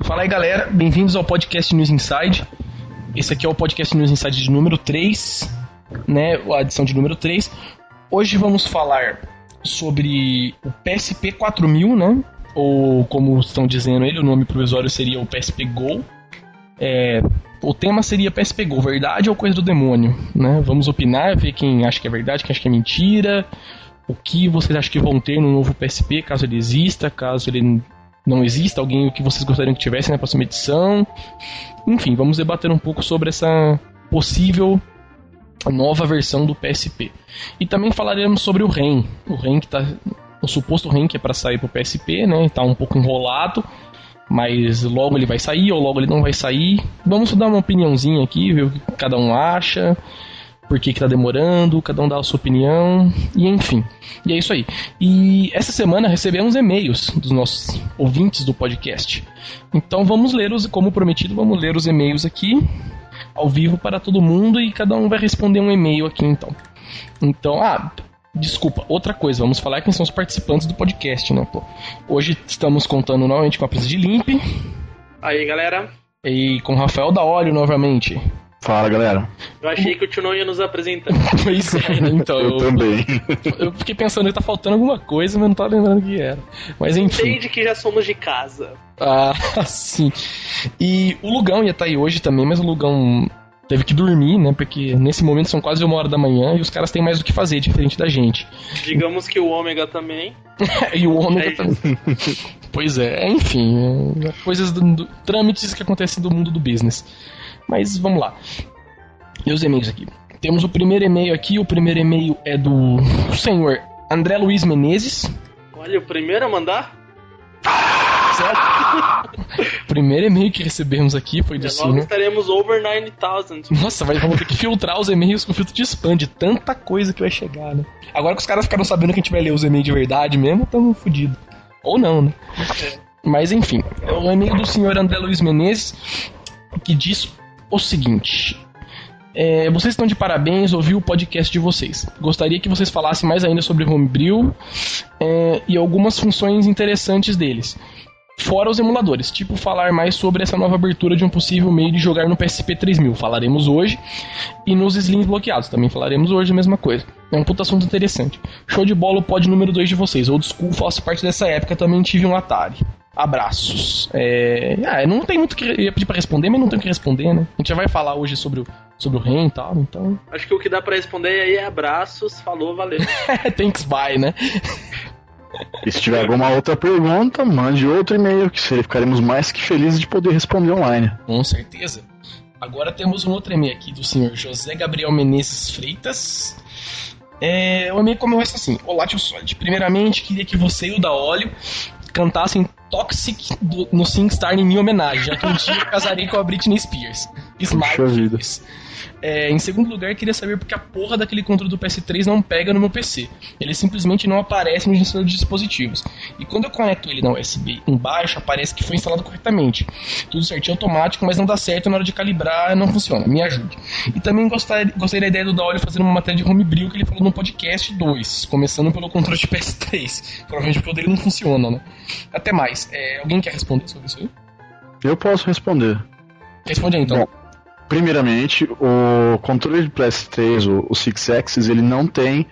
Fala aí, galera. Bem-vindos ao podcast News Inside. Esse aqui é o podcast News Inside de número 3, né? A edição de número 3. Hoje vamos falar sobre o PSP 4000, né? Ou como estão dizendo ele, o nome provisório seria o PSP Go. É, o tema seria PSP Go, verdade ou coisa do demônio, né? Vamos opinar, ver quem acha que é verdade, quem acha que é mentira, o que vocês acham que vão ter no novo PSP, caso ele exista, caso ele não exista, alguém que vocês gostariam que tivesse na próxima edição. Enfim, vamos debater um pouco sobre essa possível nova versão do PSP. E também falaremos sobre o REM, o REM que tá o suposto REM que é para sair pro PSP, né? Está um pouco enrolado, mas logo ele vai sair ou logo ele não vai sair. Vamos dar uma opiniãozinha aqui, ver o que cada um acha por que, que tá demorando, cada um dá a sua opinião, e enfim. E é isso aí. E essa semana recebemos e-mails dos nossos ouvintes do podcast. Então vamos ler os, como prometido, vamos ler os e-mails aqui, ao vivo para todo mundo, e cada um vai responder um e-mail aqui então. Então, ah, Desculpa, outra coisa, vamos falar quem são os participantes do podcast, né, pô? Hoje estamos contando novamente com a presença de Limp. Aí, galera. E com Rafael da Óleo novamente. Fala, galera. Eu achei que o Tio não ia nos apresentar. pois é, né? então. eu, eu, também. Eu fiquei pensando que tá faltando alguma coisa, mas não tava lembrando o que era. Mas enfim. Entende que já somos de casa. Ah, sim. E o Lugão ia estar tá aí hoje também, mas o Lugão teve que dormir, né? Porque nesse momento são quase uma hora da manhã e os caras têm mais do que fazer, diferente da gente. Digamos que o Ômega também. e o Ômega é também. pois é, enfim, é, coisas do, do, trâmites que acontecem do mundo do business. Mas vamos lá. E os e-mails aqui. Temos o primeiro e-mail aqui. O primeiro e-mail é do senhor André Luiz Menezes. Olha, o primeiro a mandar? Certo? primeiro e-mail que recebemos aqui foi do senhor. Nós estaremos over 9000. Nossa, vai, vamos ter que filtrar os e-mails com filtro de spam de tanta coisa que vai chegar, né? Agora que os caras ficaram sabendo que a gente vai ler os e-mails de verdade mesmo, estamos fodidos. Ou não, né? É. Mas enfim, é o e-mail do senhor André Luiz Menezes que diz o seguinte. É, vocês estão de parabéns, ouvi o podcast de vocês. Gostaria que vocês falassem mais ainda sobre Homebrew é, e algumas funções interessantes deles. Fora os emuladores, tipo falar mais sobre essa nova abertura de um possível meio de jogar no PSP 3000, falaremos hoje, e nos slims bloqueados, também falaremos hoje a mesma coisa. É um puta assunto interessante. Show de bola o pod número 2 de vocês, old school, faço parte dessa época, também tive um Atari. Abraços. É... Ah, não tem muito que eu ia pedir pra responder, mas não tem o que responder, né? A gente já vai falar hoje sobre o, sobre o REM e tal, então. Acho que o que dá para responder aí é abraços, falou, valeu. Thanks, bye, né? E se tiver alguma outra pergunta, mande outro e-mail, que ficaremos mais que felizes de poder responder online. Com certeza. Agora temos um outro e-mail aqui do senhor José Gabriel Menezes Freitas. É, o e-mail começa assim: Olá, tio Solid. Primeiramente, queria que você e o da Óleo cantassem Toxic do, no SingStar em minha homenagem, já que um dia eu casarei com a Britney Spears. Smile. É, em segundo lugar, queria saber porque a porra daquele controle do PS3 não pega no meu PC. Ele simplesmente não aparece no gestor de dispositivos. E quando eu conecto ele na USB embaixo, aparece que foi instalado corretamente. Tudo certinho automático, mas não dá certo na hora de calibrar, não funciona. Me ajude. E também gostaria, gostaria da ideia do Daolio fazer uma matéria de homebrew que ele falou no podcast 2, começando pelo controle de PS3. Provavelmente porque o dele não funciona, né? Até mais. É, alguém quer responder sobre isso aí? Eu posso responder. Responde aí então. Bom, primeiramente, o controle de PS3, o, o Six Axis, ele não tem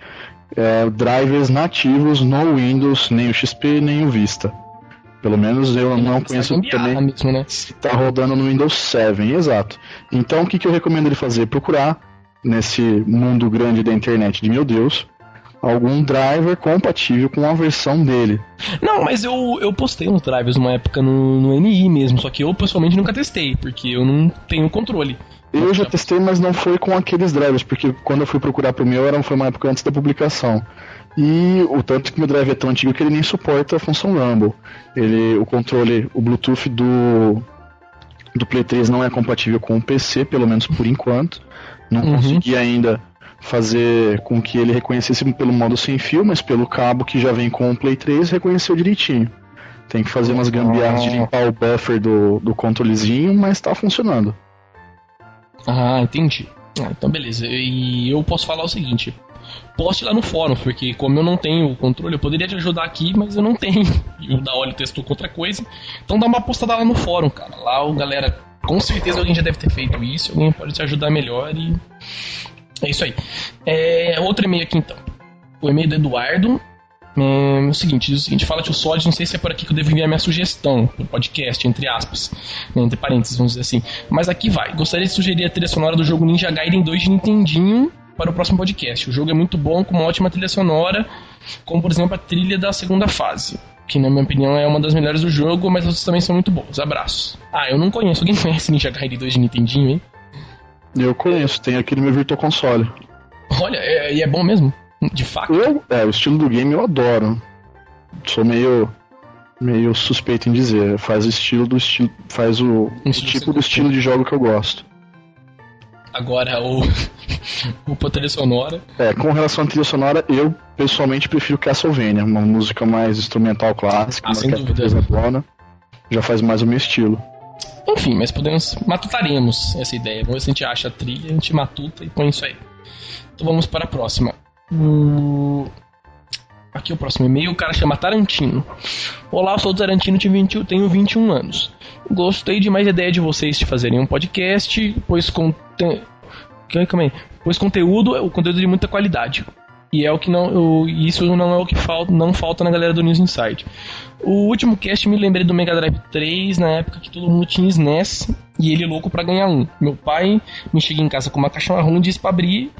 é, drivers nativos no Windows, nem o XP, nem o Vista. Pelo menos eu ele não conheço também mesmo, né? se está rodando no Windows 7, exato. Então o que, que eu recomendo ele fazer? Procurar nesse mundo grande da internet de meu Deus, algum driver compatível com a versão dele. Não, mas eu, eu postei uns drivers uma época no, no NI mesmo, só que eu pessoalmente nunca testei, porque eu não tenho controle. Eu já testei, mas não foi com aqueles drivers, porque quando eu fui procurar pro meu, era, foi uma época antes da publicação. E o tanto que meu drive é tão antigo que ele nem suporta a função Rumble. Ele, o controle, o Bluetooth do, do Play 3 não é compatível com o PC, pelo menos por enquanto. Não uhum. consegui ainda fazer com que ele reconhecesse pelo modo sem fio, mas pelo cabo que já vem com o Play 3 reconheceu direitinho. Tem que fazer umas gambiarras de limpar o buffer do, do controlezinho, mas tá funcionando. Ah, entendi. Ah, então beleza. E eu posso falar o seguinte. poste lá no fórum, porque como eu não tenho o controle, eu poderia te ajudar aqui, mas eu não tenho. E o da Olho testou com outra coisa. Então dá uma postada lá no fórum, cara. Lá o galera, com certeza alguém já deve ter feito isso, alguém pode te ajudar melhor e. É isso aí. É, outro e-mail aqui então. O e-mail do Eduardo. É, o seguinte, diz o seguinte, fala que o Solid, não sei se é por aqui que eu devo enviar minha sugestão pro podcast, entre aspas, né, entre parênteses, vamos dizer assim. Mas aqui vai. Gostaria de sugerir a trilha sonora do jogo Ninja Gaiden 2 de Nintendinho para o próximo podcast. O jogo é muito bom, com uma ótima trilha sonora, como por exemplo a trilha da segunda fase. Que na minha opinião é uma das melhores do jogo, mas outras também são muito boas. Abraços. Ah, eu não conheço. Alguém conhece Ninja Gaiden 2 de Nintendinho, hein? Eu conheço, tem aqui no meu Virtual Console. Olha, é- e é, bom mesmo? De fato. Eu, é, o estilo do game eu adoro. Sou meio meio suspeito em dizer. Faz o estilo do estilo, faz o, estilo tipo do estilo de jogo que eu gosto. Agora o. o trilha sonora. É, com relação à trilha sonora, eu pessoalmente prefiro Castlevania, uma música mais instrumental clássica, Ah, uma sem dúvida. pesadona. Já faz mais o meu estilo. Enfim, mas podemos. Matutaremos essa ideia. Vamos ver se a gente acha a trilha, a gente matuta e põe isso aí. Então vamos para a próxima. O... Aqui o próximo e-mail, o cara chama Tarantino. Olá, eu sou o Tarantino, tenho 20 tenho 21 anos. Gostei demais da ideia de vocês de fazerem um podcast, pois conte... Pois conteúdo é o conteúdo de muita qualidade. E é o que não. o- isso não é o que falta, não falta na galera do News Insight. O último cast me lembrei do Mega Drive 3, na época que todo mundo tinha SNES e ele louco pra ganhar um. Meu pai me chega em casa com uma caixa marrom e disse pra abrir.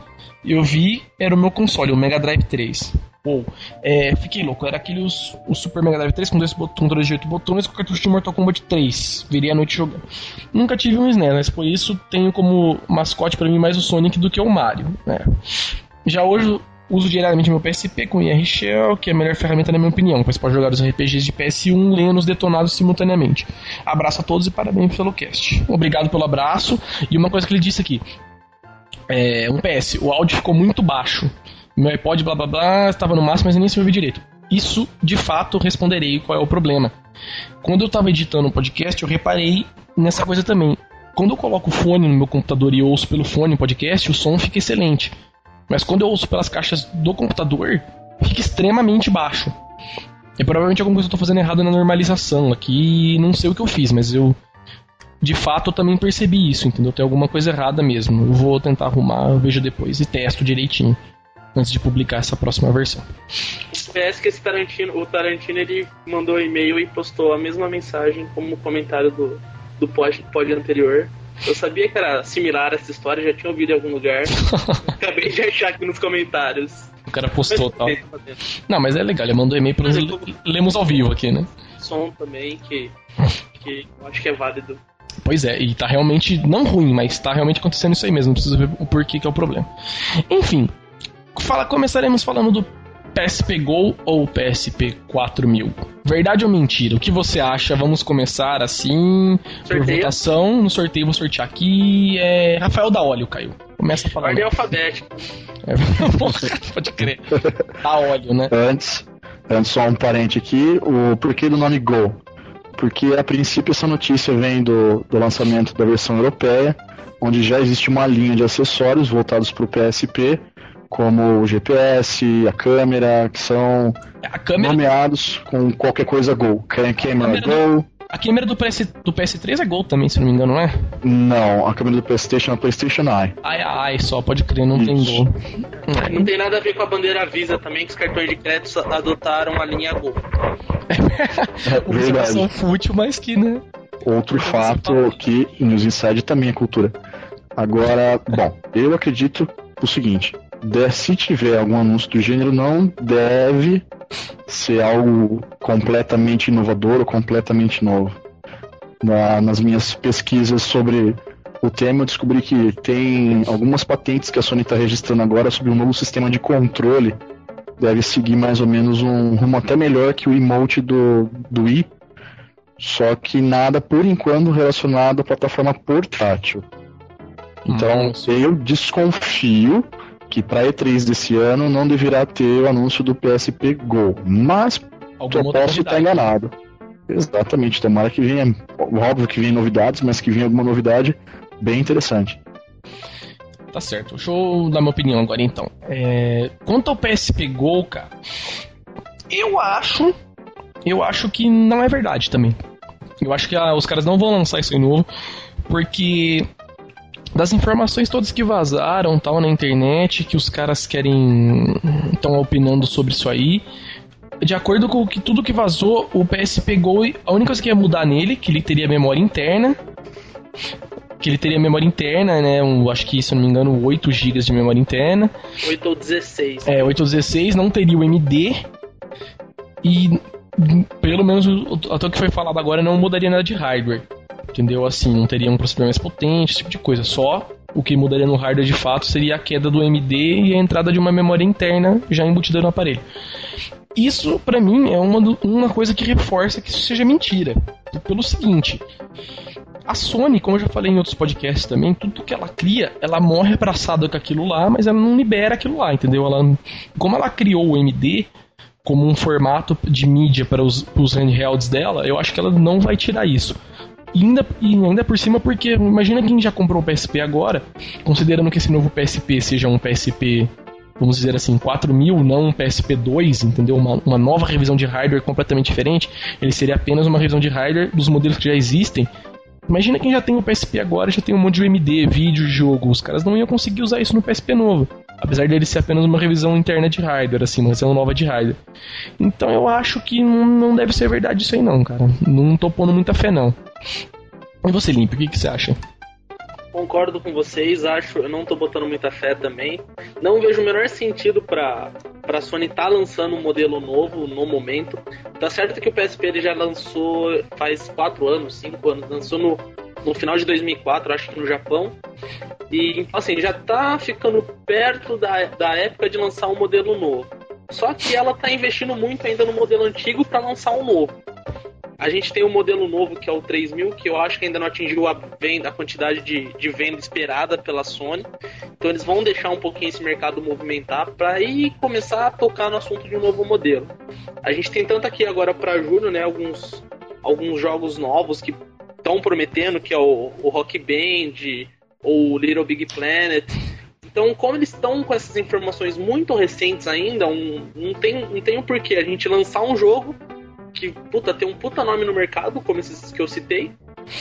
Eu vi, era o meu console, o Mega Drive 3. Pô, é, fiquei louco. Era aquele os, o Super Mega Drive 3 com dois bot- controles de 8 botões com cartucho de Mortal Kombat 3. Virei a noite jogando. Nunca tive um SNES, mas por isso tenho como mascote pra mim mais o Sonic do que o Mario. né? Já hoje uso diariamente meu PSP com IR Shell, que é a melhor ferramenta na minha opinião, pois pode jogar os RPGs de PS1 lendo os detonados simultaneamente. Abraço a todos e parabéns pelo cast. Obrigado pelo abraço. E uma coisa que ele disse aqui. É, um PS, o áudio ficou muito baixo. Meu iPod blá blá blá estava no máximo, mas eu nem se ouvi direito. Isso, de fato, responderei qual é o problema. Quando eu estava editando o podcast, eu reparei nessa coisa também. Quando eu coloco o fone no meu computador e ouço pelo fone o podcast, o som fica excelente. Mas quando eu ouço pelas caixas do computador, fica extremamente baixo. E provavelmente alguma coisa eu tô fazendo errado na normalização aqui, não sei o que eu fiz, mas eu de fato eu também percebi isso, entendeu? Tem alguma coisa errada mesmo. Eu vou tentar arrumar, eu vejo depois e testo direitinho antes de publicar essa próxima versão. Parece que esse Tarantino, o Tarantino ele mandou e-mail e postou a mesma mensagem como comentário do, do pod, pod anterior. Eu sabia que era similar essa história, já tinha ouvido em algum lugar. Acabei de achar aqui nos comentários. O cara postou tal. Tá. Não, mas é legal, ele mandou e-mail pra nós le- lemos ao vivo aqui, né? som também que, que eu acho que é válido. Pois é, e tá realmente, não ruim, mas tá realmente acontecendo isso aí mesmo, não precisa ver o porquê que é o problema. Enfim, fala, começaremos falando do PSP Go ou PSP 4000. Verdade ou mentira? O que você acha? Vamos começar assim, por Sorteio. votação, no sorteio vou sortear aqui. É Rafael da Óleo, Caio. Começa a falar. Ordem alfabética. É, pode crer. Da óleo, né? Antes, antes só um parente aqui, o porquê do nome Go. Porque a princípio essa notícia vem do, do lançamento da versão europeia, onde já existe uma linha de acessórios voltados para o PSP, como o GPS, a câmera, que são A câmera, nomeados com qualquer coisa Go. Cam- Câmera câmera Go. a câmera do, PS, do PS3 é Gol também, se não me engano, não é? Não, a câmera do PlayStation é a PlayStation Eye. Ai, ai, só, pode crer, não tem Isso. Gol. Não tem nada a ver com a bandeira Visa também, que os cartões de crédito adotaram a linha Gol. É verdade. fútil, mas que, né? Outro fato que News Inside também é cultura. Agora, bom, eu acredito o seguinte: de- se tiver algum anúncio do gênero, não deve ser algo completamente inovador ou completamente novo. Na- nas minhas pesquisas sobre o tema, eu descobri que tem algumas patentes que a Sony está registrando agora sobre um novo sistema de controle. Deve seguir mais ou menos um rumo até melhor que o emote do, do Wii, só que nada por enquanto relacionado à plataforma portátil. Então Nossa. eu desconfio que para E3 desse ano não deverá ter o anúncio do PSP Go, mas Alguma eu posso estar enganado. Exatamente, tomara que venha, óbvio que venha novidades, mas que venha alguma novidade bem interessante. tá certo. Deixa eu dar minha opinião agora então. É... Quanto ao PSP Go, cara, eu acho. Eu acho que não é verdade também. Eu acho que ah, os caras não vão lançar isso aí novo, porque das informações todas que vazaram tal na internet, que os caras querem estão opinando sobre isso aí. De acordo com que tudo que vazou, o PSP Go, a única coisa que ia mudar nele, que ele teria memória interna, que ele teria memória interna, né? Um, acho que, se eu não me engano, 8 GB de memória interna. 8 ou 16. É, 8 ou 16, não teria o MD. E pelo menos até o que foi falado agora não mudaria nada de hardware. Entendeu? Assim, não teria um processador mais potente, esse tipo de coisa. Só o que mudaria no hardware de fato seria a queda do MD e a entrada de uma memória interna já embutida no aparelho. Isso, para mim, é uma, do, uma coisa que reforça que isso seja mentira. Pelo seguinte, a Sony, como eu já falei em outros podcasts também, tudo que ela cria, ela morre abraçada com aquilo lá, mas ela não libera aquilo lá, entendeu? Ela, como ela criou o MD como um formato de mídia para os, para os handhelds dela, eu acho que ela não vai tirar isso. E ainda, e ainda por cima, porque imagina quem já comprou o PSP agora, considerando que esse novo PSP seja um PSP vamos dizer assim, 4000, não um PSP 2, entendeu? Uma, uma nova revisão de hardware completamente diferente, ele seria apenas uma revisão de hardware dos modelos que já existem. Imagina quem já tem o PSP agora, já tem um monte de UMD, vídeo, jogo, os caras não iam conseguir usar isso no PSP novo. Apesar dele ser apenas uma revisão interna de hardware, assim, uma revisão nova de hardware. Então eu acho que não deve ser verdade isso aí não, cara. Não tô pondo muita fé não. E você, Limpo, o que, que você acha? Concordo com vocês, acho, eu não tô botando muita fé também. Não vejo o menor sentido para para Sony tá lançando um modelo novo no momento. Tá certo que o PSP ele já lançou faz 4 anos, 5 anos, lançou no, no final de 2004, acho que no Japão. E então, assim, já tá ficando perto da, da época de lançar um modelo novo. Só que ela tá investindo muito ainda no modelo antigo para lançar um novo. A gente tem um modelo novo que é o 3000, que eu acho que ainda não atingiu a venda, a quantidade de, de venda esperada pela Sony. Então eles vão deixar um pouquinho esse mercado movimentar para aí começar a tocar no assunto de um novo modelo. A gente tem tanto aqui agora para julho, né, alguns alguns jogos novos que estão prometendo, que é o, o Rock Band, ou Little Big Planet. Então, como eles estão com essas informações muito recentes ainda, um, não, tem, não tem um porquê a gente lançar um jogo que, puta, tem um puta nome no mercado, como esses que eu citei,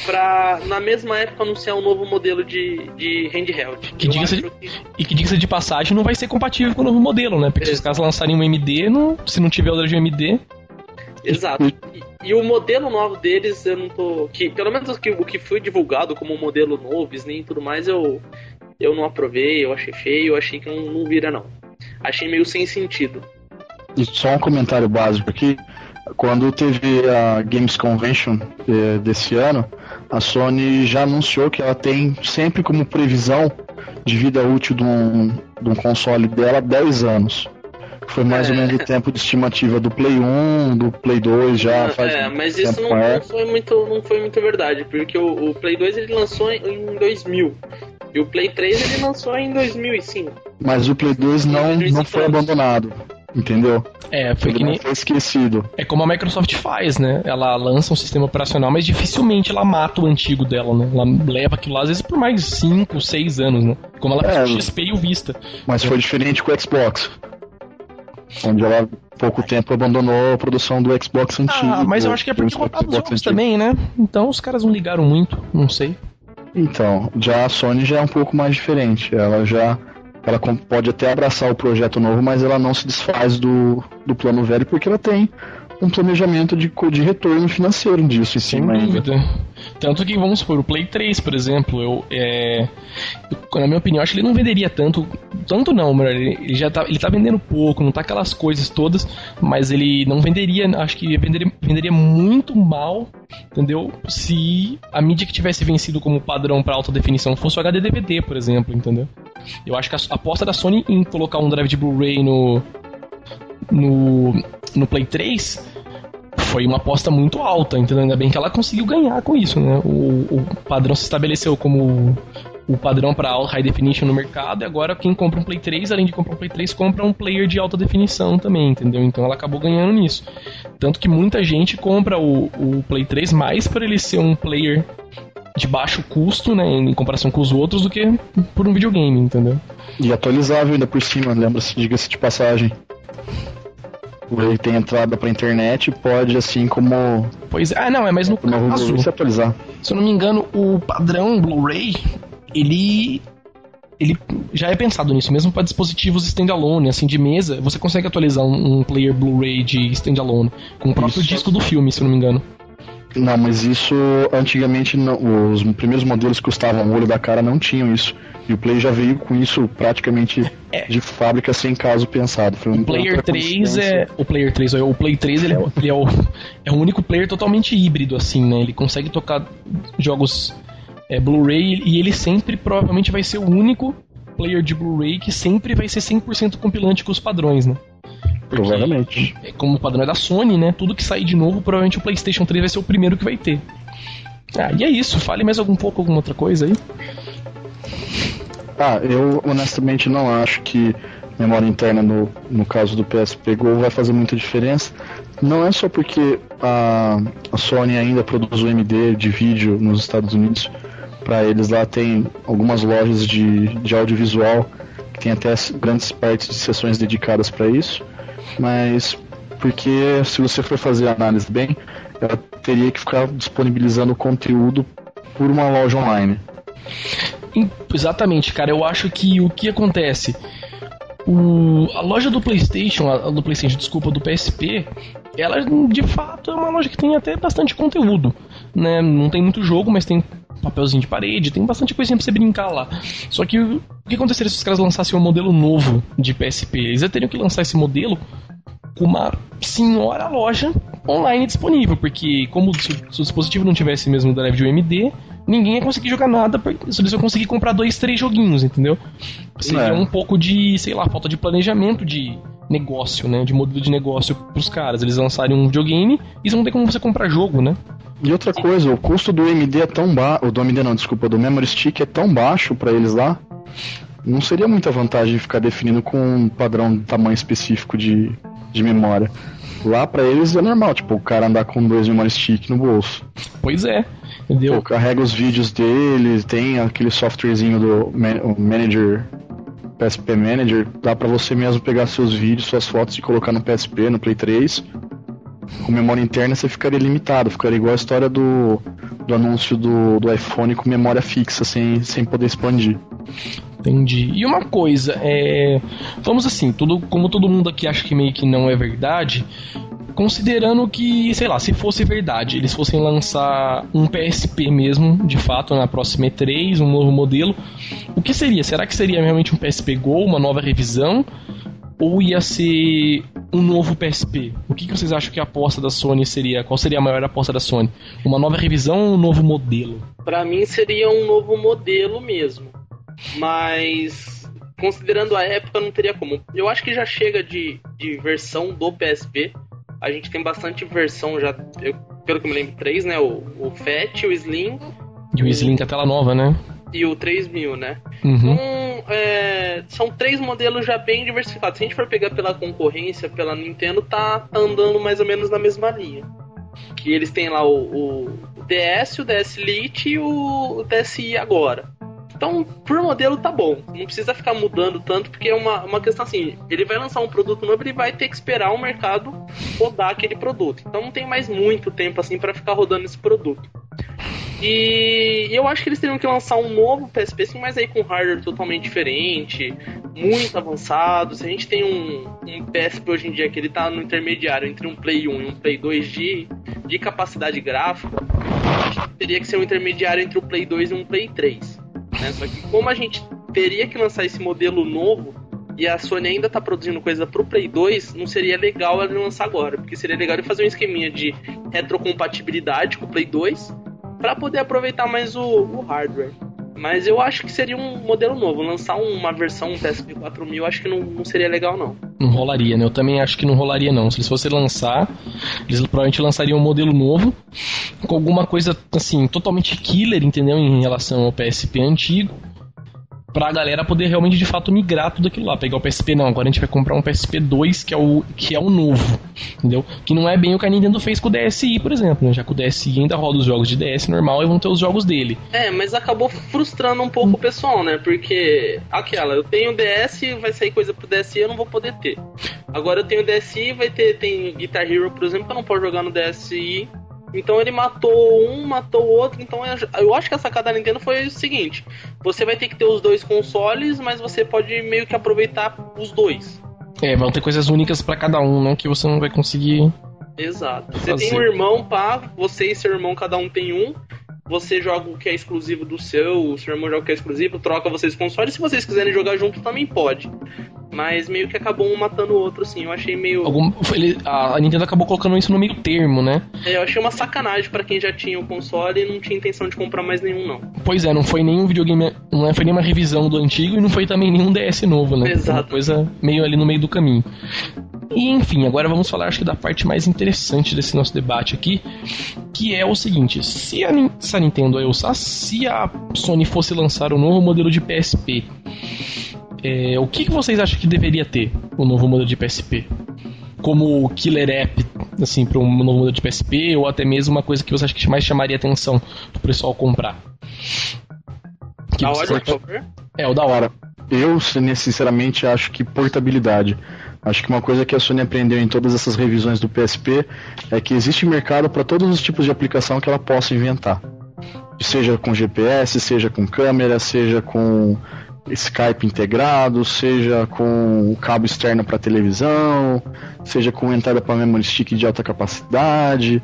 pra, na mesma época, anunciar um novo modelo de, de handheld. Que diga de, que... E que, diga de passagem, não vai ser compatível com o novo modelo, né? Porque se os caras lançarem um MD, não, se não tiver o de MD... Exato. E, e, o modelo novo deles, eu não tô... Que, pelo menos o que, o que foi divulgado como um modelo novo, nem tudo mais, eu, eu não aprovei, eu achei feio, eu achei que não, não vira, não. Achei meio sem sentido. E só um comentário básico aqui. Quando teve a Games Convention eh, desse ano, a Sony já anunciou que ela tem sempre como previsão de vida útil de um, de um console dela 10 anos. Foi mais é. ou menos o tempo de estimativa do Play 1, do Play 2 já faz É, mas isso não, não, foi muito, não foi muito verdade, porque o, o Play 2 ele lançou em 2000 e o Play 3 ele lançou em 2005. Mas o Play 2 não, não foi abandonado. Entendeu? É, foi Ele que nem... foi esquecido. É como a Microsoft faz, né? Ela lança um sistema operacional, mas dificilmente ela mata o antigo dela, né? Ela leva aquilo lá, às vezes, por mais 5, 6 anos, né? Como ela fez é, o XP e o Vista. Mas foi diferente com o Xbox. Onde ela, pouco tempo, abandonou a produção do Xbox antigo. Ah, mas eu acho que é porque rodava os jogos também, né? Então os caras não ligaram muito, não sei. Então, já a Sony já é um pouco mais diferente. Ela já ela pode até abraçar o projeto novo, mas ela não se desfaz do, do plano velho porque ela tem um planejamento de, de retorno financeiro disso em cima ainda. Tanto que, vamos supor, o Play 3, por exemplo, eu, é, na minha opinião, acho que ele não venderia tanto. Tanto não, melhor, ele já tá, ele tá vendendo pouco, não tá aquelas coisas todas, mas ele não venderia, acho que venderia, venderia muito mal, entendeu? Se a mídia que tivesse vencido como padrão para alta definição fosse o HD DVD, por exemplo, entendeu? Eu acho que a aposta da Sony em colocar um drive de Blu-ray no, no, no Play 3 foi uma aposta muito alta, entendeu? Ainda bem que ela conseguiu ganhar com isso, né? O, o padrão se estabeleceu como o padrão para high definition no mercado e agora quem compra um Play 3, além de comprar um Play 3, compra um player de alta definição também, entendeu? Então ela acabou ganhando nisso. Tanto que muita gente compra o, o Play 3 mais por ele ser um player de baixo custo, né, em comparação com os outros, do que por um videogame, entendeu? E atualizável ainda por cima, lembra-se, diga-se de passagem. Ele tem entrada pra internet pode, assim como. Pois é, ah, não, é mas no caso. Se atualizar. Se eu não me engano, o padrão Blu-ray, ele. Ele já é pensado nisso, mesmo para dispositivos standalone, assim, de mesa, você consegue atualizar um, um player Blu-ray de standalone, com o próprio Isso. disco do filme, se eu não me engano. Não, mas isso antigamente não, os primeiros modelos que custavam o olho da cara não tinham isso. E o Play já veio com isso praticamente é. de fábrica sem caso pensado. Foi um o Player 3 é. O Player 3, o Play 3 ele, é, ele é, o, é o único player totalmente híbrido, assim, né? Ele consegue tocar jogos é, Blu-ray e ele sempre provavelmente vai ser o único player de Blu-ray que sempre vai ser 100% compilante com os padrões, né? Porque, provavelmente. É, como o padrão é da Sony, né? Tudo que sair de novo, provavelmente o PlayStation 3 vai ser o primeiro que vai ter. Ah, e é isso. Fale mais algum pouco, alguma outra coisa aí. Ah, eu honestamente não acho que memória interna no, no caso do PSP Go vai fazer muita diferença. Não é só porque a, a Sony ainda produz o MD de vídeo nos Estados Unidos. Para eles lá tem algumas lojas de, de audiovisual tem até grandes partes de sessões dedicadas para isso mas porque se você for fazer a análise bem, ela teria que ficar disponibilizando conteúdo por uma loja online. Exatamente, cara. Eu acho que o que acontece. O, a loja do PlayStation, a, do PlayStation, desculpa, do PSP, ela de fato é uma loja que tem até bastante conteúdo, né? Não tem muito jogo, mas tem papelzinho de parede, tem bastante coisinha pra você brincar lá. Só que o que aconteceria se os caras lançassem um modelo novo de PSP? Eles já teriam que lançar esse modelo com uma senhora loja online disponível, porque como se o dispositivo não tivesse mesmo drive de UMD, ninguém ia conseguir jogar nada, porque eles iam conseguir comprar dois, três joguinhos, entendeu? Seria é. um pouco de, sei lá, falta de planejamento de negócio, né? De modelo de negócio pros caras. Eles lançarem um videogame e eles vão ter como você comprar jogo, né? E outra coisa, o custo do MD é tão baixo, do MD não, desculpa, do Memory Stick é tão baixo para eles lá, não seria muita vantagem ficar definindo com um padrão de tamanho específico de, de memória. Lá para eles é normal, tipo, o cara andar com dois memory stick no bolso. Pois é, entendeu? Pô, carrega os vídeos dele, tem aquele softwarezinho do Manager, PSP Manager, dá para você mesmo pegar seus vídeos, suas fotos e colocar no PSP, no Play 3. Com memória interna você ficaria limitado, ficaria igual a história do, do anúncio do, do iPhone com memória fixa, sem, sem poder expandir. Entendi. E uma coisa, é. Vamos assim, tudo, como todo mundo aqui acha que meio que não é verdade, considerando que, sei lá, se fosse verdade, eles fossem lançar um PSP mesmo, de fato, na próxima E3, um novo modelo, o que seria? Será que seria realmente um PSP Go, uma nova revisão? Ou ia ser um novo PSP? O que, que vocês acham que a aposta da Sony seria? Qual seria a maior aposta da Sony? Uma nova revisão ou um novo modelo? Para mim seria um novo modelo mesmo. Mas considerando a época, não teria como. Eu acho que já chega de, de versão do PSP. A gente tem bastante versão já, eu, pelo que eu me lembro, três, né? O, o Fat, o Slim. E o Slim com a tela nova, né? E o 3000, né? Uhum. Então, é, são três modelos já bem diversificados. Se a gente for pegar pela concorrência, pela Nintendo, tá, tá andando mais ou menos na mesma linha. Que eles têm lá o, o DS, o DS Lite e o, o DSi agora. Então, por modelo tá bom. Não precisa ficar mudando tanto, porque é uma, uma questão assim: ele vai lançar um produto novo, ele vai ter que esperar o mercado rodar aquele produto. Então não tem mais muito tempo assim para ficar rodando esse produto. E eu acho que eles teriam que lançar um novo PSP, sim, mas aí com hardware totalmente diferente, muito avançado. Se a gente tem um, um PSP hoje em dia que ele tá no intermediário entre um Play 1 e um Play 2 de, de capacidade gráfica, teria que ser um intermediário entre o Play 2 e um Play 3. Né? Só que como a gente teria que lançar esse modelo novo e a Sony ainda tá produzindo coisa pro Play 2, não seria legal ela lançar agora, porque seria legal ele fazer um esqueminha de retrocompatibilidade com o Play 2 para poder aproveitar mais o, o, hardware. Mas eu acho que seria um modelo novo. Lançar uma versão um PSP 4000 acho que não, não seria legal, não. Não rolaria, né? Eu também acho que não rolaria, não. Se eles fossem lançar, eles provavelmente lançariam um modelo novo com alguma coisa, assim, totalmente killer, entendeu? Em relação ao PSP antigo pra galera poder realmente de fato migrar tudo aquilo lá. Pegar o PSP, não, agora a gente vai comprar um PSP 2, que é o, que é o novo, entendeu? Que não é bem o que a Nintendo fez com o DSi, por exemplo, né? Já que o DSi ainda roda os jogos de DS normal e vão ter os jogos dele. É, mas acabou frustrando um pouco o pessoal, né? Porque aquela, eu tenho DS, vai sair coisa pro DSi, eu não vou poder ter. Agora eu tenho DSi, vai ter tem Guitar Hero, por exemplo, que eu não posso jogar no DSi então ele matou um, matou o outro. Então eu acho que a sacada da Nintendo foi o seguinte: você vai ter que ter os dois consoles, mas você pode meio que aproveitar os dois. É, vão ter coisas únicas para cada um, não que você não vai conseguir. Exato. Você tem um irmão, pá, você e seu irmão, cada um tem um você joga o que é exclusivo do seu, o seu irmão joga o que é exclusivo, troca vocês consoles. Se vocês quiserem jogar junto, também pode. Mas meio que acabou um matando o outro, assim. Eu achei meio. Algum, ele, a, Nintendo acabou colocando isso no meio termo, né? É, eu achei uma sacanagem para quem já tinha o console e não tinha intenção de comprar mais nenhum, não. Pois é, não foi nenhum videogame. Não foi nenhuma revisão do antigo e não foi também nenhum DS novo, né? Exato. Foi uma coisa meio ali no meio do caminho. E enfim, agora vamos falar acho que da parte mais interessante desse nosso debate aqui, que é o seguinte: se a, se a Nintendo, eu, se a Sony fosse lançar um novo modelo de PSP, é, o que, que vocês acham que deveria ter o um novo modelo de PSP? Como killer app, assim, para um novo modelo de PSP, ou até mesmo uma coisa que você acha que mais chamaria atenção pro pessoal comprar? Que da hora? É, o da hora. Eu, sinceramente, acho que portabilidade. Acho que uma coisa que a Sony aprendeu em todas essas revisões do PSP é que existe mercado para todos os tipos de aplicação que ela possa inventar. Seja com GPS, seja com câmera, seja com Skype integrado, seja com cabo externo para televisão, seja com entrada para memory stick de alta capacidade,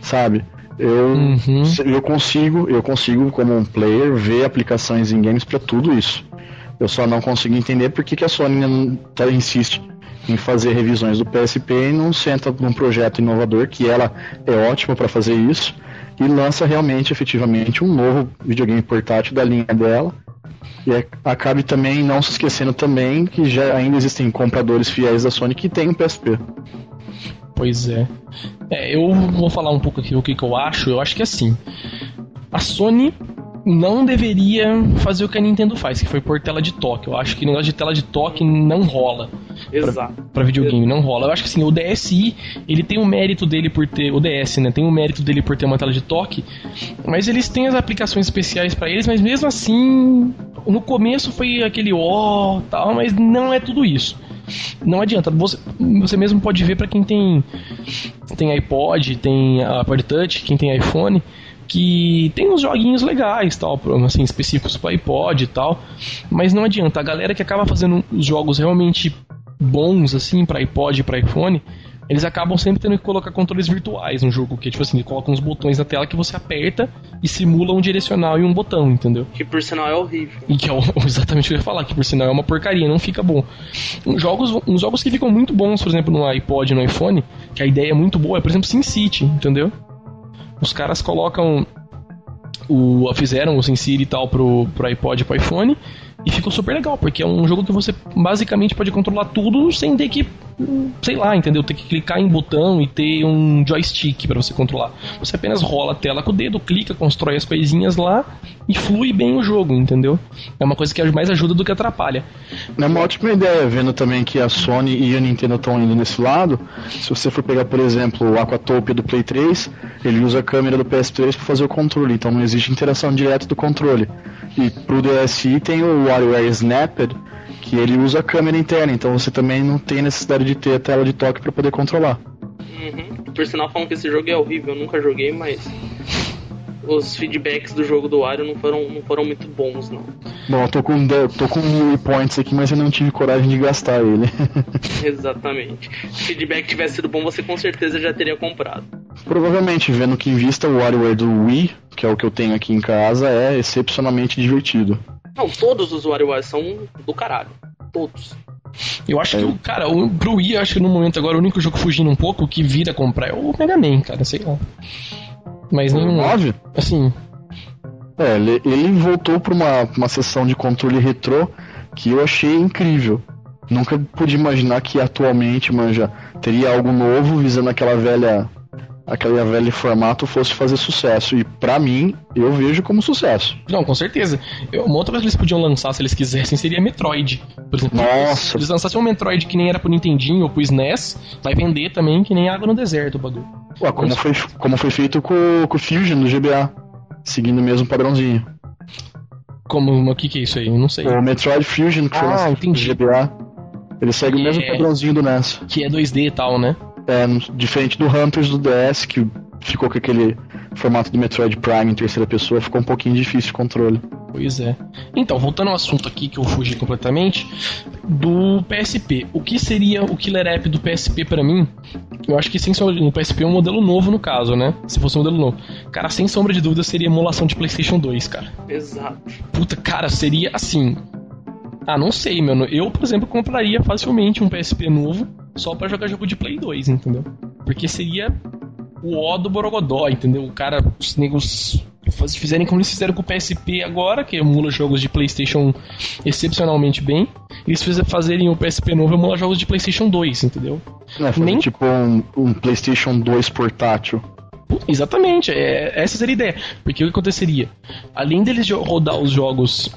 sabe? Eu, uhum. eu consigo, eu consigo como um player ver aplicações em games para tudo isso. Eu só não consigo entender por que, que a Sony insiste em fazer revisões do PSP e não senta num projeto inovador que ela é ótima para fazer isso e lança realmente, efetivamente, um novo videogame portátil da linha dela. E é, acabe também não se esquecendo também que já ainda existem compradores fiéis da Sony que têm um PSP. Pois é. é. Eu vou falar um pouco aqui o que, que eu acho. Eu acho que assim. A Sony não deveria fazer o que a Nintendo faz, que foi por tela de toque. Eu acho que o negócio de tela de toque não rola. Exato. Pra, pra videogame, não rola. Eu acho que assim, o DSi, ele tem o mérito dele por ter. O DS, né? Tem o mérito dele por ter uma tela de toque. Mas eles têm as aplicações especiais para eles, mas mesmo assim. No começo foi aquele ó oh, tal, mas não é tudo isso. Não adianta. Você, você mesmo pode ver para quem tem tem iPod, tem iPod Touch, quem tem iPhone que tem uns joguinhos legais, tal, assim, específicos para iPod e tal, mas não adianta. A galera que acaba fazendo os jogos realmente bons, assim, para iPod e para iPhone, eles acabam sempre tendo que colocar controles virtuais no jogo, que tipo assim, ele coloca uns botões na tela que você aperta e simula um direcional e um botão, entendeu? Que por sinal é horrível. E que é exatamente o que eu ia falar, que por sinal é uma porcaria, não fica bom. Uns jogos, uns jogos que ficam muito bons, por exemplo, no iPod e no iPhone, que a ideia é muito boa, é por exemplo SimCity, entendeu? Os caras colocam o fizeram o SimCity e tal pro, pro iPod e pro iPhone e ficou super legal, porque é um jogo que você basicamente pode controlar tudo sem ter que, sei lá, entendeu? Ter que clicar em botão e ter um joystick para você controlar. Você apenas rola a tela com o dedo, clica, constrói as coisinhas lá e flui bem o jogo, entendeu? É uma coisa que mais ajuda do que atrapalha. É uma ótima ideia, vendo também que a Sony e a Nintendo estão indo nesse lado. Se você for pegar, por exemplo, o Aquatopia do Play 3, ele usa a câmera do PS3 para fazer o controle, então não existe interação direta do controle. E pro DSi tem o WarioWare Snapped, que ele usa a câmera interna, então você também não tem necessidade de ter a tela de toque para poder controlar. Uhum. Por sinal, falam que esse jogo é horrível, eu nunca joguei, mas os feedbacks do jogo do Wario não foram, não foram muito bons, não. Bom, eu tô com, tô com mil points aqui, mas eu não tive coragem de gastar ele. Exatamente. Se o feedback tivesse sido bom, você com certeza já teria comprado. Provavelmente, vendo que em vista o WarioWare do Wii, que é o que eu tenho aqui em casa, é excepcionalmente divertido. Não, todos os WarioWare são do caralho. Todos. Eu acho é. que, cara, o, pro Wii, acho que no momento agora o único jogo fugindo um pouco que vira comprar é o Mega Man, cara, sei lá. Mas não. 9? Assim. É, ele, ele voltou pra uma, uma sessão de controle retrô que eu achei incrível. Nunca pude imaginar que atualmente, manja, teria algo novo visando aquela velha aquele velho formato fosse fazer sucesso. E para mim, eu vejo como sucesso. Não, com certeza. Eu, uma outra coisa que eles podiam lançar, se eles quisessem, seria Metroid. Por exemplo, Nossa. se eles lançassem um Metroid que nem era pro Nintendinho ou pro SNES, vai vender também que nem água no deserto o bagulho. Ué, como, foi, como foi feito com, com o Fusion do GBA. Seguindo o mesmo padrãozinho. Como, o que que é isso aí? Eu não sei. O Metroid Fusion que foi Ah, lançado entendi. no GBA. Ele segue o É. mesmo padrãozinho do NES. Que é 2D e tal, né? É, diferente do Hunters do DS, que ficou com aquele formato do Metroid Prime em terceira pessoa, ficou um pouquinho difícil de controle. Pois é. Então, voltando ao assunto aqui que eu fugi completamente, do PSP. O que seria o killer app do PSP pra mim? Eu acho que sem sombra de o PSP é um modelo novo no caso, né? Se fosse um modelo novo. Cara, sem sombra de dúvida seria emulação de PlayStation 2, cara. Exato. Puta, cara, seria assim. Ah, não sei, mano. Eu, por exemplo, compraria facilmente um PSP novo só pra jogar jogo de Play 2, entendeu? Porque seria o ó do Borogodó, entendeu? O cara, os negros fizerem como eles fizeram com o PSP agora, que emula jogos de PlayStation excepcionalmente bem, eles fiz- fazerem o PSP novo emula jogos de PlayStation 2, entendeu? Fazer Nem- tipo um, um PlayStation 2 portátil. Exatamente, é, essa seria a ideia. Porque o que aconteceria? Além deles rodar os jogos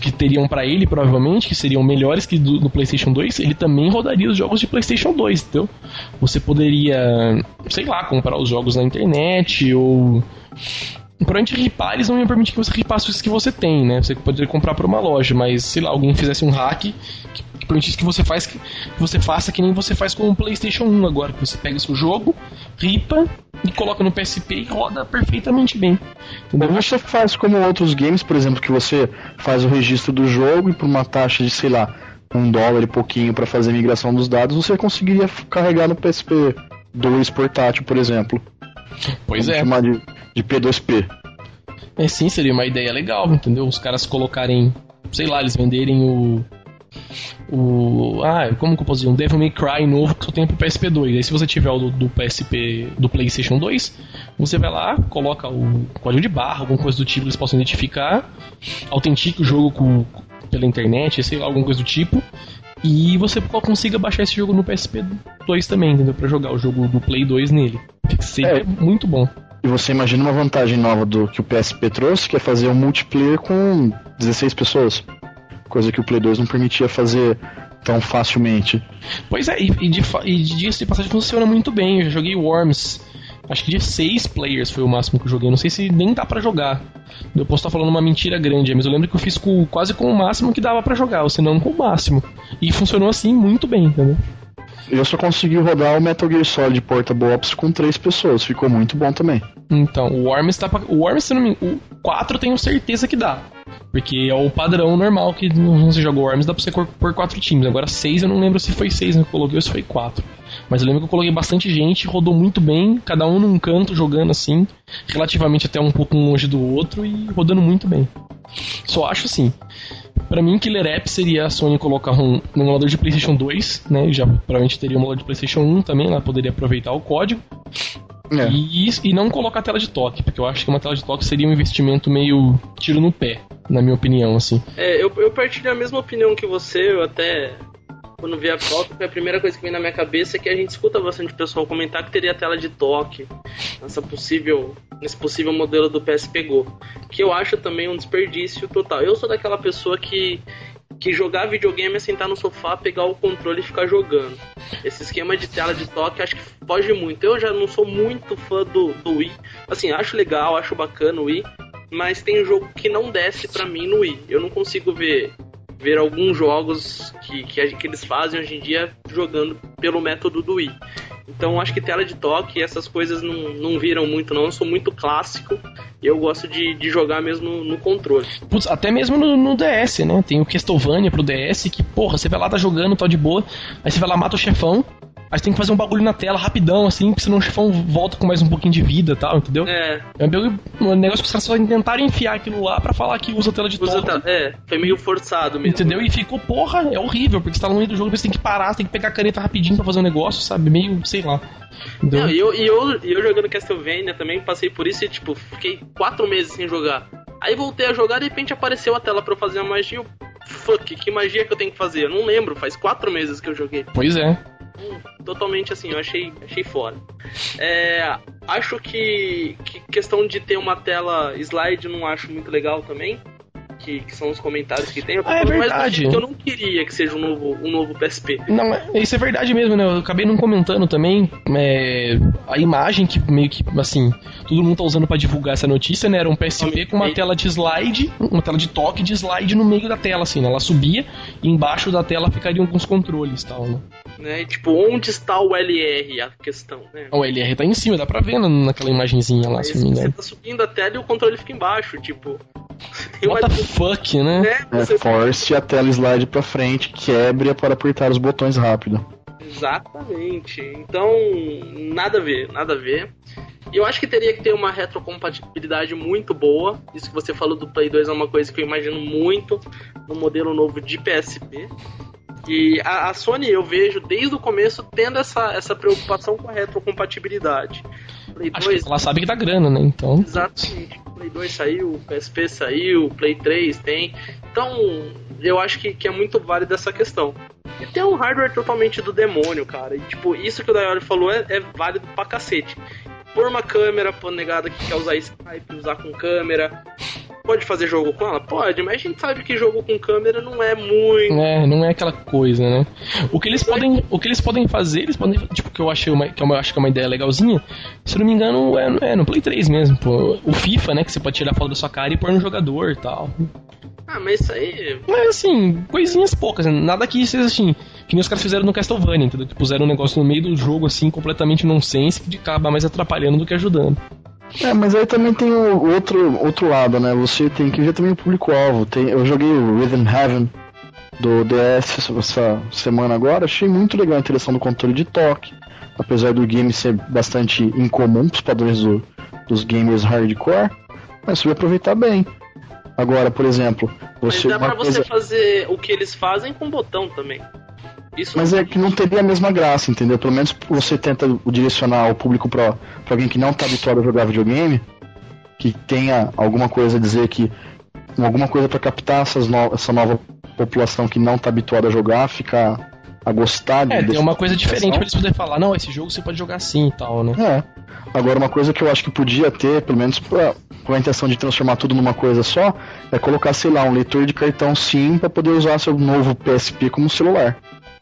que teriam pra ele, provavelmente, que seriam melhores que do, do PlayStation 2, ele também rodaria os jogos de PlayStation 2, entendeu? Você poderia, sei lá, comprar os jogos na internet ou. Provavelmente ripar, eles não iam permitir que você ripasse os que você tem, né? Você poderia comprar por uma loja, mas sei lá, alguém fizesse um hack que, que permitisse que você, faz, que você faça que nem você faz com o PlayStation 1 agora, que você pega o seu jogo, ripa e coloca no PSP e roda perfeitamente bem. Entendeu? Ou você faz como outros games, por exemplo, que você faz o registro do jogo e por uma taxa de, sei lá, um dólar e pouquinho pra fazer a migração dos dados, você conseguiria carregar no PSP 2 portátil, por exemplo. Pois Vamos é. chamar de, de P2P. É sim, seria uma ideia legal, entendeu? Os caras colocarem, sei lá, eles venderem o. O. Ah, como que eu posso dizer? Um Devil May Cry novo que só tem pro PSP 2. Aí se você tiver o do, do PSP do PlayStation 2, você vai lá, coloca o código de barra, alguma coisa do tipo que eles possam identificar, autentica o jogo com, pela internet, sei lá, alguma coisa do tipo. E você consiga baixar esse jogo no PSP 2 também, entendeu? Pra jogar o jogo do Play 2 nele. Seria É. muito bom. E você imagina uma vantagem nova do que o PSP trouxe, que é fazer um multiplayer com 16 pessoas. Coisa que o Play 2 não permitia fazer tão facilmente. Pois é, e, e de, e de passagem funciona muito bem. Eu já joguei Worms. Acho que de seis players foi o máximo que eu joguei. Não sei se nem dá pra jogar. Eu posso estar falando uma mentira grande, mas eu lembro que eu fiz com, quase com o máximo que dava pra jogar, ou se não com o máximo. E funcionou assim muito bem, entendeu? Eu só consegui rodar o Metal Gear Solid Portable Ops com três pessoas, ficou muito bom também. Então, o Worms tá pra, O Worms, se não me engano, o 4 eu tenho certeza que dá. Porque é o padrão normal que se joga Worms, dá pra você pôr quatro times. Agora seis eu não lembro se foi seis que eu coloquei ou se foi quatro. Mas eu lembro que eu coloquei bastante gente, rodou muito bem, cada um num canto jogando assim, relativamente até um pouco longe do outro e rodando muito bem. Só acho assim. Pra mim, Killer App seria a Sony colocar um, um emulador de PlayStation 2, né? Já provavelmente teria um emulador de PlayStation 1 também, ela poderia aproveitar o código. É. E, e não colocar tela de toque, porque eu acho que uma tela de toque seria um investimento meio tiro no pé, na minha opinião, assim. É, eu, eu partilho a mesma opinião que você, eu até. Quando vi a pauta, foi a primeira coisa que veio na minha cabeça é que a gente escuta bastante pessoal comentar que teria tela de toque nessa possível, nesse possível modelo do PSP Go. Que eu acho também um desperdício total. Eu sou daquela pessoa que, que jogar videogame é sentar no sofá, pegar o controle e ficar jogando. Esse esquema de tela de toque acho que foge muito. Eu já não sou muito fã do, do Wii. Assim, acho legal, acho bacana o Wii, mas tem jogo que não desce pra mim no Wii. Eu não consigo ver ver alguns jogos que, que, que eles fazem hoje em dia jogando pelo método do Wii. Então acho que tela de toque, essas coisas não, não viram muito não, eu sou muito clássico e eu gosto de, de jogar mesmo no, controle. Putz, até mesmo no, no DS, né? Tem o Castlevania pro DS que, porra, você vai lá, tá jogando, tá de boa, aí você vai lá, mata o chefão, aí você tem que fazer um bagulho na tela rapidão, assim, porque senão o chefão volta com mais um pouquinho de vida e tal, entendeu? É, É um negócio que os caras só tentaram enfiar aquilo lá pra falar que usa tela de usa tela- é, foi meio forçado mesmo. Entendeu? E ficou, porra, é horrível, porque você tá no meio do jogo, você tem que parar, você tem que pegar a caneta rapidinho pra fazer um negócio, sabe? Meio, sei lá. Entendeu? Não, e eu, e, eu, eu jogando Castlevania também passei por isso e tipo, fiquei quatro meses sem jogar. Aí voltei a jogar e de repente apareceu a tela pra eu fazer a magia. Fuck, que magia que eu tenho que fazer? Eu não lembro, faz quatro meses que eu joguei. Pois é. Totalmente assim, eu achei, achei fora. É, acho que, que questão de ter uma tela slide não acho muito legal também que, que, são os comentários que tem. Eu ah, é verdade. eu não queria que seja um novo, um novo PSP. Não, isso é verdade mesmo, né? Eu acabei não comentando também é, a imagem que meio que, assim, todo mundo tá usando para divulgar essa notícia, né? Era um PSP com uma tela de slide, uma tela de toque de slide no meio da tela, assim, né? Ela subia e embaixo da tela ficariam alguns controles e tal, né? né? Tipo, onde está o LR? A questão, né? O LR tá em cima, dá pra ver naquela imagenzinha lá, Mas se não me engano. Você tá subindo a tela e o controle fica embaixo, tipo. What uma... the fuck, né? né? É, force a tela slide pra frente, quebre para apertar os botões rápido. Exatamente. Então, nada a ver, nada a ver. E eu acho que teria que ter uma retrocompatibilidade muito boa. Isso que você falou do Play 2 é uma coisa que eu imagino muito no modelo novo de PSP. E a, a, Sony eu vejo desde o começo tendo essa, essa preocupação com a retrocompatibilidade. Play Acho 2, que ela sabe que dá grana, né? Então. Exatamente. Play 2 saiu, PSP saiu, Play 3 tem. Então, eu acho que, que é muito válido essa questão. E tem um hardware totalmente do demônio, cara. E, tipo, isso que o Dayori falou é, é válido pra cacete pôr uma câmera pra negada que quer usar Skype, usar com câmera. Pode fazer jogo com ela? Pode, mas a gente sabe que jogo com câmera não é muito. É, não é aquela coisa, né? O que eles podem, o que eles podem fazer, eles podem, tipo, que eu achei uma, que eu acho que é uma ideia legalzinha. Se não me engano, é, é no Play 3 mesmo, pô. O FIFA, né, que você pode tirar foto da sua cara e pôr no jogador e tal. Ah, mas isso aí. Mas assim, coisinhas poucas, né? nada que seja assim. Que nem os caras fizeram no Castlevania, entendeu? Que puseram um negócio no meio do jogo, assim, completamente nonsense, que acaba mais atrapalhando do que ajudando. É, mas aí também tem o outro, outro lado, né? Você tem que ver também o público-alvo. Eu joguei o Rhythm Heaven do DS essa semana agora, achei muito legal a interação do controle de toque. Apesar do game ser bastante incomum para os padrões do, dos gamers hardcore, mas soube aproveitar bem. Agora, por exemplo, você. Mas dá pra coisa... você fazer o que eles fazem com botão também. Isso Mas é que não teria a mesma graça, entendeu? Pelo menos você tenta direcionar o público para alguém que não está habituado a jogar videogame, que tenha alguma coisa a dizer que. alguma coisa para captar essas no, essa nova população que não está habituada a jogar, ficar a gostar É, tem uma coisa diferente para eles poderem falar, não, esse jogo você pode jogar assim e tal, né? É. Agora, uma coisa que eu acho que podia ter, pelo menos pra, com a intenção de transformar tudo numa coisa só, é colocar, sei lá, um leitor de cartão SIM para poder usar seu novo PSP como celular.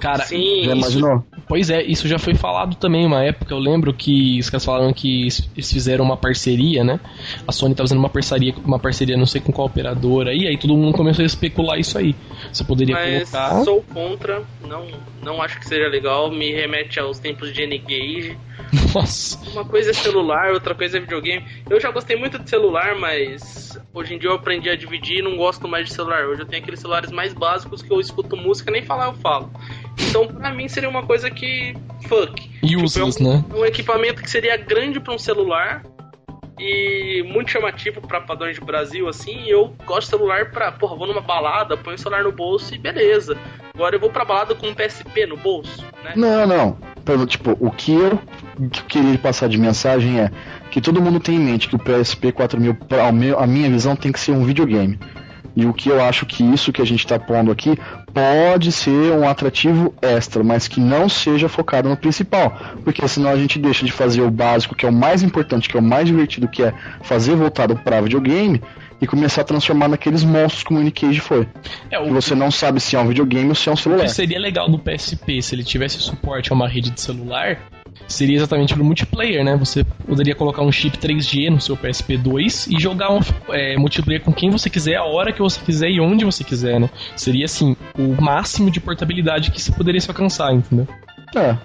Cara, Sim, já imaginou? Isso, pois é, isso já foi falado também uma época. Eu lembro que os caras falaram que eles fizeram uma parceria, né? A Sony tá fazendo uma parceria, uma parceria, não sei com qual operadora aí, aí todo mundo começou a especular isso aí. Você poderia Mas colocar. Sou contra, não, não acho que seja legal, me remete aos tempos de N-Gage. Nossa. Uma coisa é celular, outra coisa é videogame. Eu já gostei muito de celular, mas hoje em dia eu aprendi a dividir e não gosto mais de celular. Hoje eu tenho aqueles celulares mais básicos que eu escuto música, nem falar eu falo. Então, pra mim, seria uma coisa que. Fuck. Useless, tipo, é um, né? Um equipamento que seria grande para um celular e muito chamativo para padrões de Brasil, assim. E eu gosto de celular pra. Porra, vou numa balada, põe o celular no bolso e beleza. Agora eu vou pra balada com um PSP no bolso, né? Não, não. Tipo, o que eu queria passar de mensagem é que todo mundo tem em mente que o PSP 4000, a minha visão, tem que ser um videogame. E o que eu acho que isso que a gente está pondo aqui pode ser um atrativo extra, mas que não seja focado no principal, porque senão a gente deixa de fazer o básico, que é o mais importante, que é o mais divertido, que é fazer voltado para videogame, e começar a transformar naqueles monstros como o Unicage foi. É, o... Você não sabe se é um videogame ou se é um celular. O que seria legal no PSP se ele tivesse suporte a uma rede de celular seria exatamente para o multiplayer, né? Você poderia colocar um chip 3G no seu PSP2 e jogar um é, multiplayer com quem você quiser, a hora que você quiser e onde você quiser, né? Seria assim, o máximo de portabilidade que você poderia se alcançar, entendeu? É.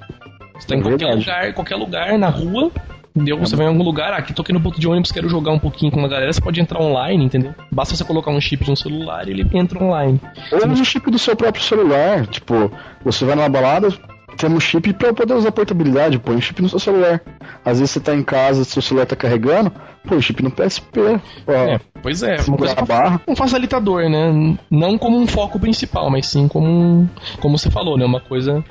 Você tá em é qualquer lugar, qualquer lugar, na rua, entendeu? Você vai em algum lugar, ah, aqui tô aqui no ponto de ônibus, quero jogar um pouquinho com uma galera, você pode entrar online, entendeu? Basta você colocar um chip de um celular e ele entra online. Ou um chip do seu próprio celular, tipo, você vai numa balada, temos chip para poder usar portabilidade, põe o chip no seu celular. Às vezes você tá em casa, seu celular tá carregando, põe o chip no PSP. Ó, é, pois é, uma coisa barra. um facilitador, né? Não como um foco principal, mas sim como um, como você falou, né? Uma coisa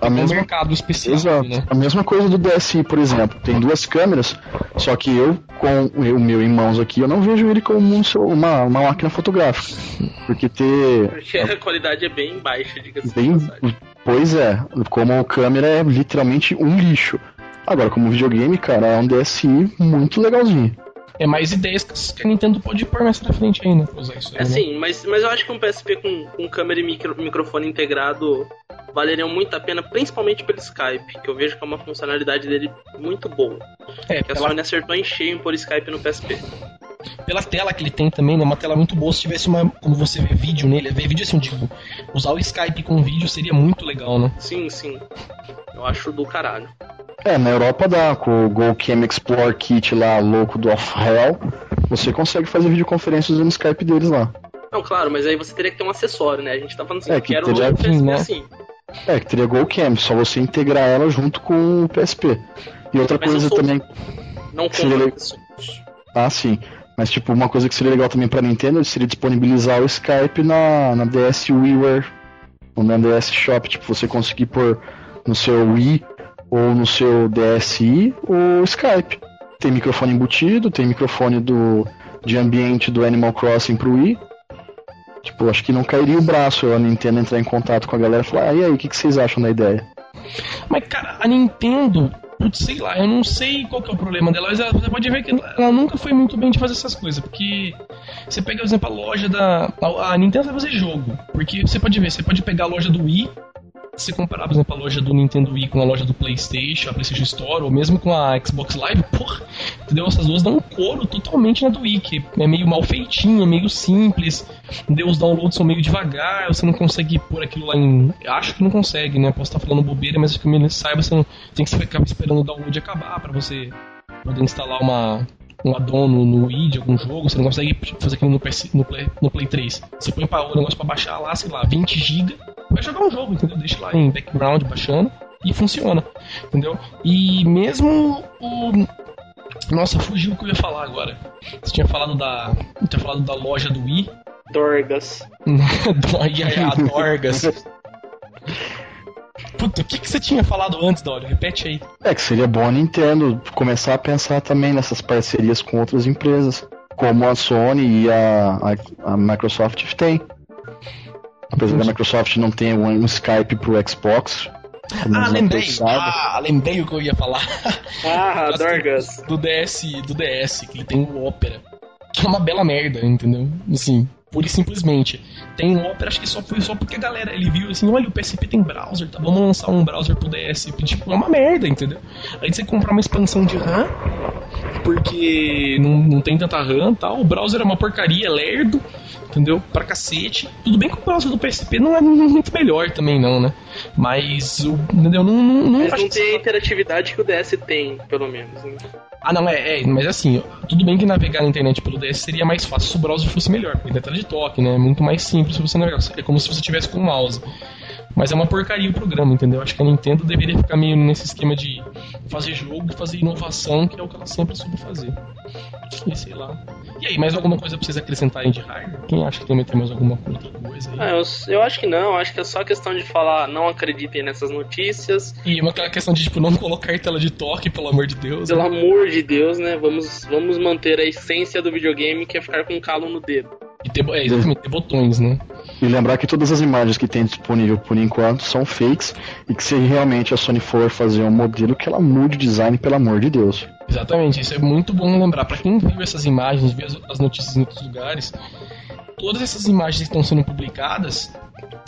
a mesma, mercado especial. Exato. Né? A mesma coisa do DSI, por exemplo. Tem duas câmeras, só que eu, com o meu em mãos aqui, eu não vejo ele como um, uma, uma máquina fotográfica. Porque ter. Porque a qualidade é bem baixa, diga-se. Bem Pois é, como câmera é literalmente um lixo. Agora, como videogame, cara, é um DSi muito legalzinho. É mais ideias que a Nintendo pode pôr mais pra frente ainda pra usar isso aí, É né? sim, mas, mas eu acho que um PSP com, com câmera e micro- microfone integrado valeriam muito a pena, principalmente pelo Skype, que eu vejo que é uma funcionalidade dele muito boa. É, Que a pela, Sony acertou em cheio em pôr Skype no PSP. pela tela que ele tem também, né? Uma tela muito boa. Se tivesse uma. Como você vê vídeo nele, ver vídeo assim, digo, usar o Skype com vídeo seria muito legal, né? Sim, sim. Eu acho do caralho. É, na Europa dá, com o GoCam Explore Kit lá, louco do Off Hell, você consegue fazer videoconferência usando o Skype deles lá. Não, claro, mas aí você teria que ter um acessório, né? A gente tá falando assim, É, eu que quero teria um PSP né? assim. É, que teria GoCam, só você integrar ela junto com o PSP. E outra Mas coisa também. Não Seria. Ah, sim. Mas, tipo, uma coisa que seria legal também pra Nintendo seria disponibilizar o Skype na, na DS WiiWare ou na DS Shop. Tipo, você conseguir pôr no seu Wii ou no seu DSi o Skype. Tem microfone embutido, tem microfone do, de ambiente do Animal Crossing pro Wii. Tipo, acho que não cairia o braço a Nintendo entrar em contato com a galera e falar: ah, e aí, o que, que vocês acham da ideia? Mas, cara, a Nintendo, putz, sei lá, eu não sei qual que é o problema dela, mas ela, você pode ver que ela nunca foi muito bem de fazer essas coisas, porque você pega, por exemplo, a loja da. A, Nintendo sabe fazer jogo, porque você pode ver, você pode pegar a loja do Wii, se comparar, por exemplo, a loja do Nintendo Wii com a loja do PlayStation, a PlayStation Store, ou mesmo com a Xbox Live, porra, entendeu? Essas duas dão um couro totalmente na do Wii, que é meio mal feitinha, meio simples, entendeu? Os downloads são meio devagar, você não consegue pôr aquilo lá em. Acho que não consegue, né? Posso estar falando bobeira, mas que eu me saiba, você não tem que ficar esperando o download acabar pra você poder instalar uma. Um addon no, no Wii de algum jogo, você não consegue fazer aquilo no, PS, no, Play, no Play 3. Você põe pra, o negócio pra baixar lá, sei lá, 20 GB, vai jogar um jogo, entendeu? Deixa lá em background baixando e funciona, entendeu? E mesmo o. Nossa, fugiu o que eu ia falar agora. Você tinha falado da. Tinha falado da loja do Wii. Dorgas. Dorgas. Puta, o que, que você tinha falado antes, Dório? Repete aí. É que seria bom a Nintendo começar a pensar também nessas parcerias com outras empresas, como a Sony e a, a, a Microsoft tem. Apesar da Microsoft não ter um, um Skype pro Xbox. Ah, lembrei. Ah, lembrei o que eu ia falar. Ah, Dorgas. Do DS, do DS, que ele tem o Opera. Que é uma bela merda, entendeu? Assim, pura e simplesmente. Tem o Opera, acho que só foi só porque a galera, ele viu assim, olha, o PSP tem browser, tá? Vamos lançar um browser pro DS. Tipo, é uma merda, entendeu? Aí você comprar uma expansão de RAM, porque não, não tem tanta RAM e tal. O browser é uma porcaria, é lerdo, entendeu? Pra cacete. Tudo bem que o browser do PSP não é muito melhor também, não, né? Mas, o, entendeu? Não, não, não, Mas não tem a interatividade que o DS tem, pelo menos. Né? ah, não, é, é, mas assim, tudo bem que navegar na internet pelo DS seria mais fácil se o browser fosse melhor, porque tem tela de toque, né? É muito mais simples se você navegar. É como se você tivesse com o mouse. Mas é uma porcaria o programa, entendeu? Acho que a Nintendo deveria ficar meio nesse esquema de fazer jogo e fazer inovação, que é o que ela sempre soube fazer. E sei lá. E aí, mais alguma coisa pra vocês acrescentarem de hardware? Quem acha que tem tem mais alguma outra coisa aí? Ah, eu, eu acho que não, acho que é só questão de falar, não acreditem nessas notícias. E uma questão de, tipo, não colocar tela de toque, pelo amor de Deus. Pelo né? amor de Deus, né? Vamos, vamos manter a essência do videogame, que é ficar com calo no dedo. E ter, é, exatamente, ter botões, né? E lembrar que todas as imagens que tem disponível por enquanto são fakes e que se realmente a Sony for fazer um modelo que ela mude o design, pelo amor de Deus. Exatamente, isso é muito bom lembrar. Pra quem viu essas imagens, viu as- as notícias em outros lugares, todas essas imagens que estão sendo publicadas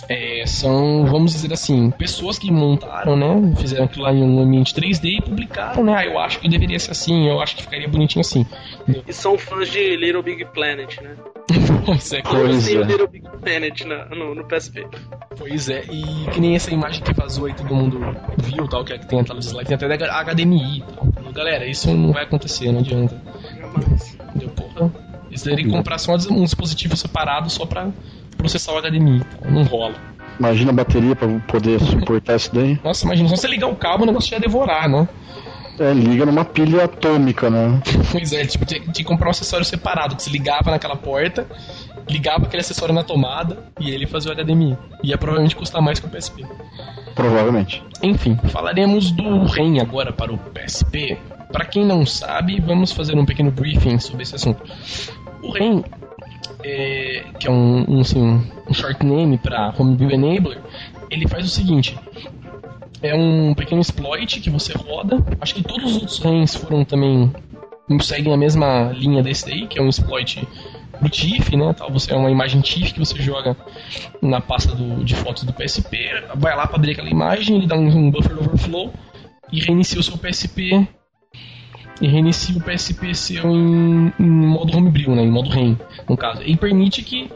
é, são, vamos dizer assim, pessoas que montaram, né? Fizeram aquilo lá em um ambiente 3D e publicaram, né? Ah, eu acho que deveria ser assim, eu acho que ficaria bonitinho assim. E são fãs de Little Big Planet, né? Pois é, Pois o é. Little Big Planet na- no, no PSP? pois é. E que nem essa imagem que vazou aí, todo mundo viu, tal, que é que tem a tela de slide, tem até da HDMI e tal. Galera, isso não vai acontecer, não adianta. Jamais. Entendeu? Porra. Eles teriam que comprar só um dispositivo separado só pra processar o HDMI. Então, não rola. Imagina a bateria pra poder suportar isso daí. Nossa, imagina, só você ligar o cabo, o negócio já ia devorar, né? É, liga numa pilha atômica, né? Pois é, tipo, tinha tinha que comprar um acessório separado, que se ligava naquela porta, ligava aquele acessório na tomada e ele fazia o HDMI. Ia provavelmente custar mais que o PSP. Provavelmente. Enfim, falaremos do REM agora para o PSP. Para quem não sabe, vamos fazer um pequeno briefing sobre esse assunto. O REM, é, que é um, um, assim, um short name para Homebrew Enabler, ele faz o seguinte: é um pequeno exploit que você roda. Acho que todos os outros RAMs foram também seguem a mesma linha desse daí, que é um exploit pro TIFF, né? Tal, você é uma imagem TIFF que você joga na pasta do, de fotos do PSP, vai lá para abrir aquela imagem, ele dá um, um buffer overflow e reinicia o seu PSP e reinicia o PSP seu em, em modo homebrew, né? Em modo REM, no caso. E permite que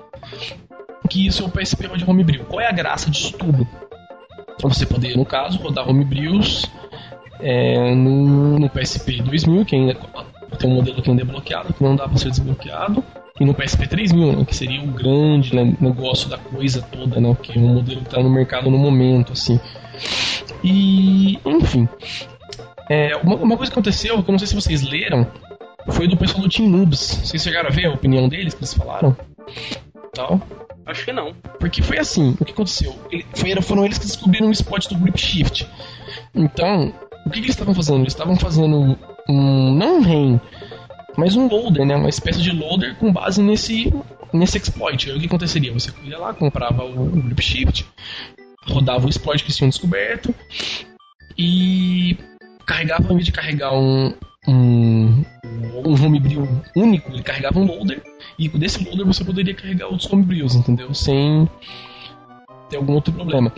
que o seu PSP rode homebrew. Qual é a graça disso tudo? Você poder, no caso, rodar homebrews é, no, no PSP 2000, que ainda tem um modelo que ainda é bloqueado, que não dá para ser desbloqueado, e no PSP 3000, né, que seria o grande né, negócio da coisa toda, né, que é um modelo que está no mercado no momento, assim. E, enfim, é, uma, uma, coisa que aconteceu, que eu não sei se vocês leram, foi do pessoal do Team Noobs. Vocês chegaram a ver a opinião deles que eles falaram? Tal. Acho que não. Porque foi assim, o que aconteceu? Foi, foram eles que descobriram o spot do Grip Shift. Então, o que, que eles estavam fazendo? Eles estavam fazendo um. não um REM, mas um loader, né? Uma espécie de loader com base nesse, nesse exploit. Aí, o que aconteceria? Você ia lá, comprava o, o Grip Shift, rodava o exploit que eles tinham descoberto e carregava, ao invés de carregar um, um, um homebrew único, ele carregava um loader, e desse loader você poderia carregar outros homebrews, entendeu? Sem ter algum outro problema.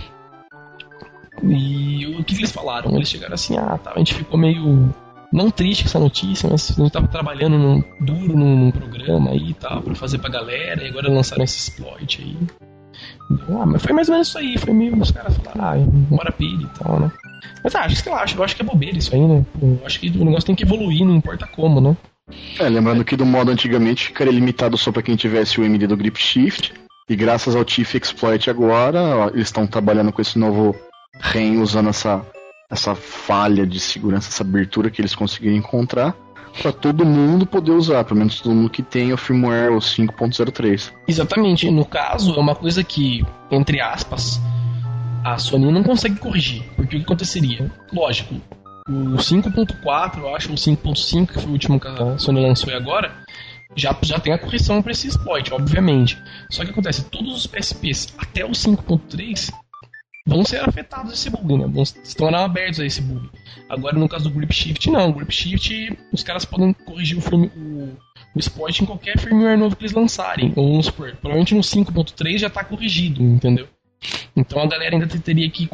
E o que, eles falaram? Eles chegaram assim, ah, tá, a gente ficou meio não triste com essa notícia, mas a gente tava trabalhando num, duro num, num programa aí e tal, pra fazer pra galera, e agora lançaram esse exploit aí. Ah, mas foi mais ou menos isso aí, foi meio os caras falaram, ah, mora pilha e tal, né? Mas ah, acho que eu acho, eu acho que é bobeira isso aí, né? Eu acho que o negócio tem que evoluir, não importa como, né? É, lembrando que do modo antigamente ficaria limitado só para quem tivesse o MD do Grip Shift. E graças ao TIFF Exploit agora, eles estão trabalhando com esse novo REM usando essa, essa falha de segurança, essa abertura que eles conseguiram encontrar para todo mundo poder usar, pelo menos todo mundo que tem o firmware o 5.03. Exatamente. No caso, é uma coisa que, entre aspas, a Sony não consegue corrigir. Porque o que aconteceria? Lógico, o 5.4, eu acho, o 5.5, que foi o último que a Sony lançou agora, já, já tem a correção para esse exploit, obviamente. Só que acontece, todos os PSPs até o 5.3 vão ser afetados esse bug, né? Vão, estão abertos a esse bug. Agora, no caso do Grip Shift, não. O Grip Shift, os caras podem corrigir o, firme, o, o em qualquer firmware novo que eles lançarem. Ou vamos supor, provavelmente no 5.3 já está corrigido, entendeu? Então a galera ainda teria que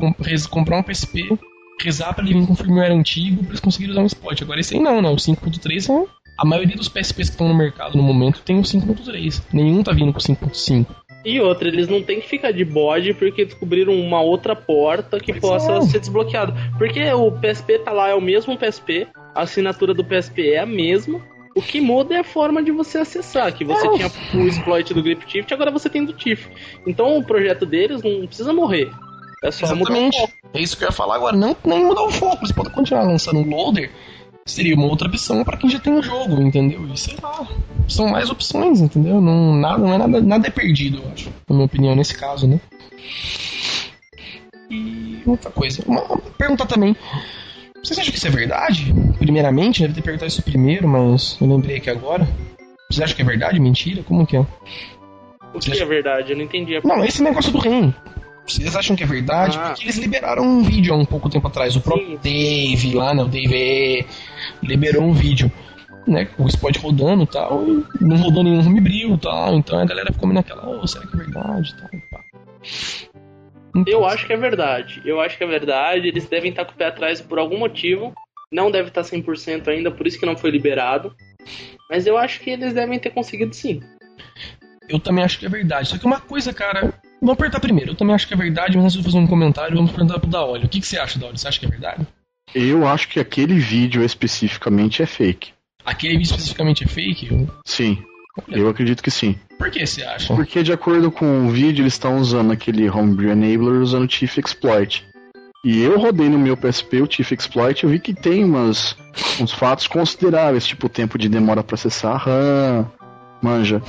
comprar um PSP, rezar para ele vir com firmware antigo para eles conseguirem usar um exploit. Agora esse aí não, né? O 5.3 é... A maioria dos PSPs que estão no mercado no momento tem o 5.3. Nenhum tá vindo com 5.5. E outra, eles não tem que ficar de bode porque descobriram uma outra porta que pois possa é. ser desbloqueada. Porque o PSP tá lá, é o mesmo PSP, a assinatura do PSP é a mesma. O que muda é a forma de você acessar, que você é. tinha o exploit do Grip Shift, agora você tem do TIFF. Então o projeto deles não precisa morrer. É só Exatamente. mudar o foco. É isso que eu ia falar agora. Não nem mudar o foco. Você pode continuar lançando um loader seria uma outra opção para quem já tem o jogo, entendeu? E sei lá, são mais opções, entendeu? Não, nada, não é nada, nada é perdido, eu acho, na minha opinião, nesse caso, né? E outra coisa, uma, uma pergunta também. Vocês acham que isso é verdade? Primeiramente, deve ter perguntado isso primeiro, mas eu lembrei aqui agora. Vocês acham que é verdade? Mentira? Como que é? O que é verdade? Eu não entendi. A não, esse negócio do REM. Vocês acham que é verdade? Ah. Porque eles liberaram um vídeo há um pouco tempo atrás. O próprio Sim. Dave lá, né? O Dave liberou um vídeo. Né, com o spot rodando e tal, e não rodou nenhum homebrew e tal, então a galera ficou meio naquela, oh, será que é verdade tal, eu acho que é verdade, eu acho que é verdade, eles devem estar com o pé atrás por algum motivo, não deve estar 100% ainda, por isso que não foi liberado, mas eu acho que eles devem ter conseguido sim. Eu também acho que é verdade, só que uma coisa, cara, Vamos apertar primeiro. Eu também acho que é verdade, mas antes de fazer um comentário, vamos perguntar pro Daolio. O que, que você acha, Daolio? Você acha que é verdade? Eu acho que aquele vídeo especificamente é fake. Aquele vídeo especificamente é fake? Sim. Eu acredito que sim. Por que você acha? Porque de acordo com o vídeo, eles estão usando aquele Homebrew Enabler usando o Chief Exploit. E eu rodei no meu PSP o Chief Exploit e eu vi que tem umas, uns fatos consideráveis, tipo o tempo de demora para acessar a RAM, manja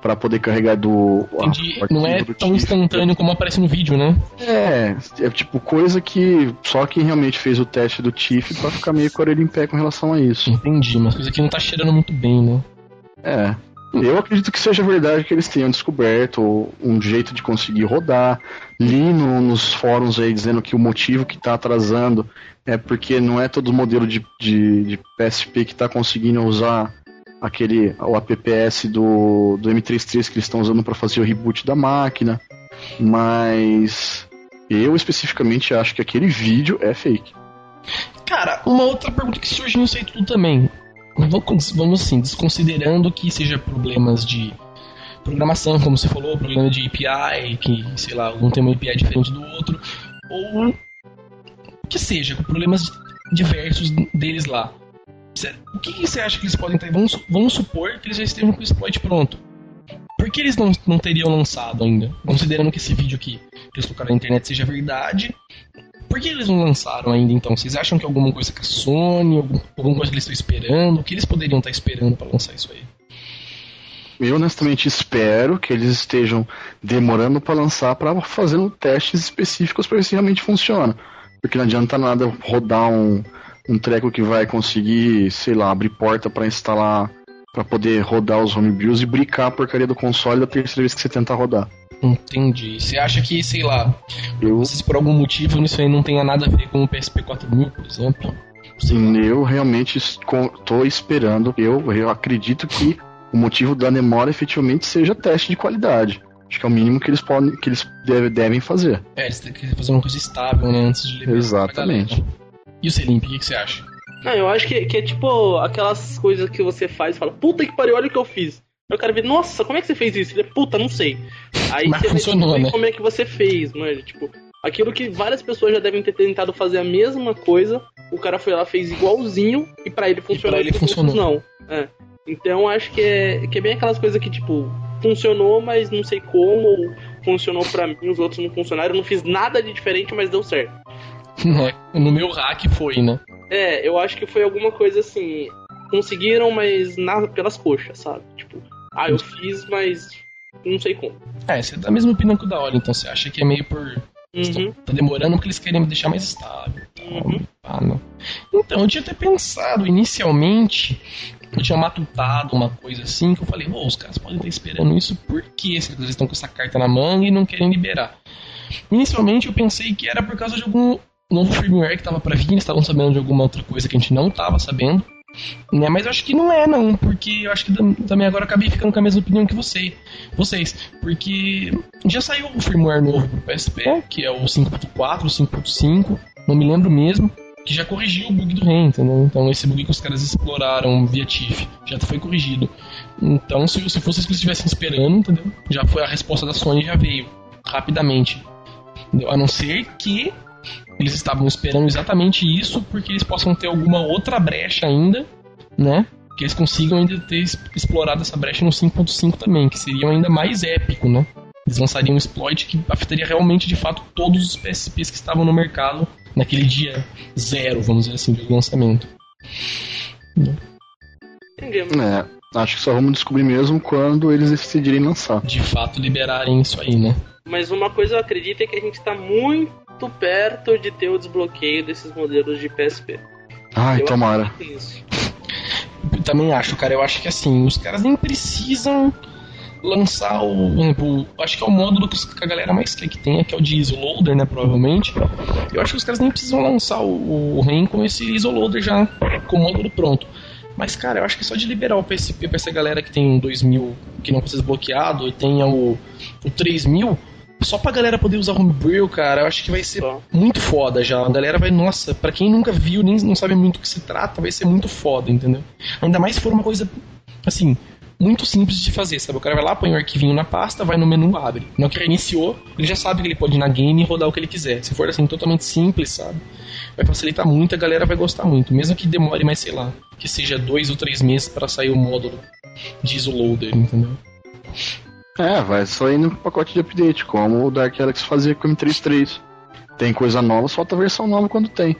para poder carregar do. Entendi. Não é tão instantâneo como aparece no vídeo, né? É, é tipo coisa que só quem realmente fez o teste do TIFF pra ficar meio com a orelha em pé com relação a isso. Entendi, mas coisa que não tá cheirando muito bem, né? É. Eu acredito que seja verdade que eles tenham descoberto um jeito de conseguir rodar. Li no, nos fóruns aí dizendo que o motivo que está atrasando é porque não é todo modelo de, de, de PSP que está conseguindo usar aquele o APPS do, do M33 que eles estão usando para fazer o reboot da máquina. Mas eu especificamente acho que aquele vídeo é fake. Cara, uma outra pergunta que surge nisso aí tudo também vamos assim, desconsiderando que seja problemas de programação, como você falou, problema de API, que, sei lá, um tem uma API diferente do outro, ou que seja, problemas diversos deles lá. O que, que você acha que eles podem ter? Vamos, vamos supor que eles já estejam com o exploit pronto. Por que eles não, não teriam lançado ainda? Considerando que esse vídeo aqui que eles colocaram na internet seja verdade, por que eles não lançaram ainda então? Vocês acham que é alguma coisa com a Sony, alguma coisa que eles estão esperando? O que eles poderiam estar esperando para lançar isso aí? Eu honestamente espero que eles estejam demorando para lançar para fazendo testes específicos para ver se realmente funciona. Porque não adianta nada rodar um, um treco que vai conseguir, sei lá, abrir porta para instalar, para poder rodar os homebrews e brincar a porcaria do console da terceira vez que você tenta rodar. Entendi. Você acha que, sei lá, eu... vocês por algum motivo isso aí não tenha nada a ver com o PSP 4000, por exemplo? Sim, eu realmente estou esperando, eu, eu acredito que o motivo da demora efetivamente seja teste de qualidade. Acho que é o mínimo que eles podem, que eles deve, devem fazer. É, eles têm que fazer uma coisa estável, né, antes de liberar Exatamente. E o Selimp, o que você acha? Não, eu acho que, que é tipo aquelas coisas que você faz e fala, puta que pariu, olha o que eu fiz. Aí o cara vê, nossa, como é que você fez isso? Ele, puta, não sei. Aí Mas você funcionou, vê né? como é que você fez, mano. Tipo, aquilo que várias pessoas já devem ter tentado fazer a mesma coisa, o cara foi lá, fez igualzinho, e para ele funcionou. E pra ele funcionou. Não. É. Então acho que é, que é bem aquelas coisas que, tipo, funcionou, mas não sei como, ou funcionou para mim, os outros não funcionaram. Eu não fiz nada de diferente, mas deu certo. É, no meu hack foi, né? É, eu acho que foi alguma coisa assim. Conseguiram, mas na, pelas coxas, sabe? Tipo, ah, eu fiz, mas não sei como. É, você dá a mesma opinião que o da hora, então você acha que é meio por. Uhum. Tá demorando porque eles querem me deixar mais estável. Uhum. Ah, não. Então, eu tinha até pensado inicialmente, eu tinha matutado uma coisa assim, que eu falei, oh, os caras podem estar esperando isso porque eles estão com essa carta na manga e não querem liberar. Inicialmente eu pensei que era por causa de algum novo firmware que estava para vir, eles estavam sabendo de alguma outra coisa que a gente não estava sabendo. Né? Mas eu acho que não é, não, porque eu acho que também agora acabei ficando com a mesma opinião que você, vocês. Porque já saiu o firmware novo pro PSP, que é o 5.4, o 5.5, não me lembro mesmo, que já corrigiu o bug do REM, entendeu? Então esse bug que os caras exploraram via TIFF já foi corrigido. Então se, se eles estivessem esperando, entendeu? Já foi a resposta da Sony já veio rapidamente. Entendeu? A não ser que eles estavam esperando exatamente isso porque eles possam ter alguma outra brecha ainda, né? Que eles consigam ainda ter explorado essa brecha no 5.5 também, que seria ainda mais épico, né? Eles lançariam um exploit que afetaria realmente, de fato, todos os PSPs que estavam no mercado naquele dia zero, vamos dizer assim, de lançamento. É, acho que só vamos descobrir mesmo quando eles decidirem lançar. De fato, liberarem isso aí, né? Mas uma coisa eu acredito é que a gente está muito perto de ter o desbloqueio desses modelos de PSP. Ai, eu tomara. Isso. Eu também acho, cara. Eu acho que assim, os caras nem precisam lançar o, o, acho que é o módulo que a galera mais quer que tenha, que é o de isoloader, né, provavelmente. Eu acho que os caras nem precisam lançar o, o REM com esse isoloader já com o módulo pronto. Mas, cara, eu acho que só de liberar o PSP pra essa galera que tem um 2000 que não precisa desbloqueado e tenha o, o 3000, só pra galera poder usar Homebrew, cara, eu acho que vai ser muito foda já. A galera vai, nossa, pra quem nunca viu, nem não sabe muito o que se trata, vai ser muito foda, entendeu? Ainda mais se for uma coisa, assim, muito simples de fazer, sabe? O cara vai lá, põe o um arquivinho na pasta, vai no menu, abre. Na que iniciou, ele já sabe que ele pode ir na game e rodar o que ele quiser. Se for assim, totalmente simples, sabe? Vai facilitar muito, a galera vai gostar muito. Mesmo que demore mais, sei lá, que seja dois ou três meses para sair o módulo de isoloader, entendeu? É, vai sair no pacote de update, como o Dark Alex fazia com o M33. Tem coisa nova, solta a versão nova quando tem.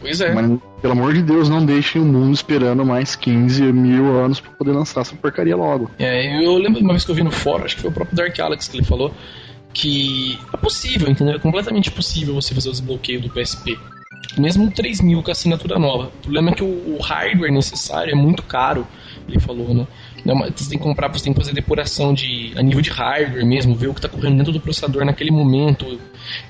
Pois é. Mas, pelo amor de Deus, não deixem o mundo esperando mais 15 mil anos pra poder lançar essa porcaria logo. É, eu lembro de uma vez que eu vi no fórum, acho que foi o próprio Dark Alex que ele falou, que é possível, entendeu? É completamente possível você fazer o desbloqueio do PSP. Mesmo um 3000 com assinatura nova. O problema é que o hardware necessário é muito caro, ele falou, né? Você tem que comprar, você tem que fazer depuração de, a nível de hardware mesmo, ver o que está correndo dentro do processador naquele momento,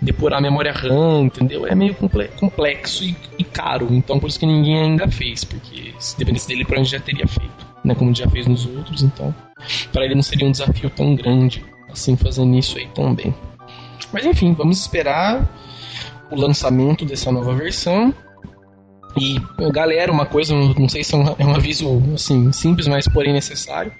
depurar a memória RAM, entendeu? É meio complexo e, e caro, então por isso que ninguém ainda fez, porque se dependesse dele, provavelmente já teria feito, né? Como já fez nos outros, então para ele não seria um desafio tão grande assim fazendo isso aí também. Mas enfim, vamos esperar o lançamento dessa nova versão. E galera, uma coisa, não sei se é um, é um, aviso assim simples, mas porém necessário.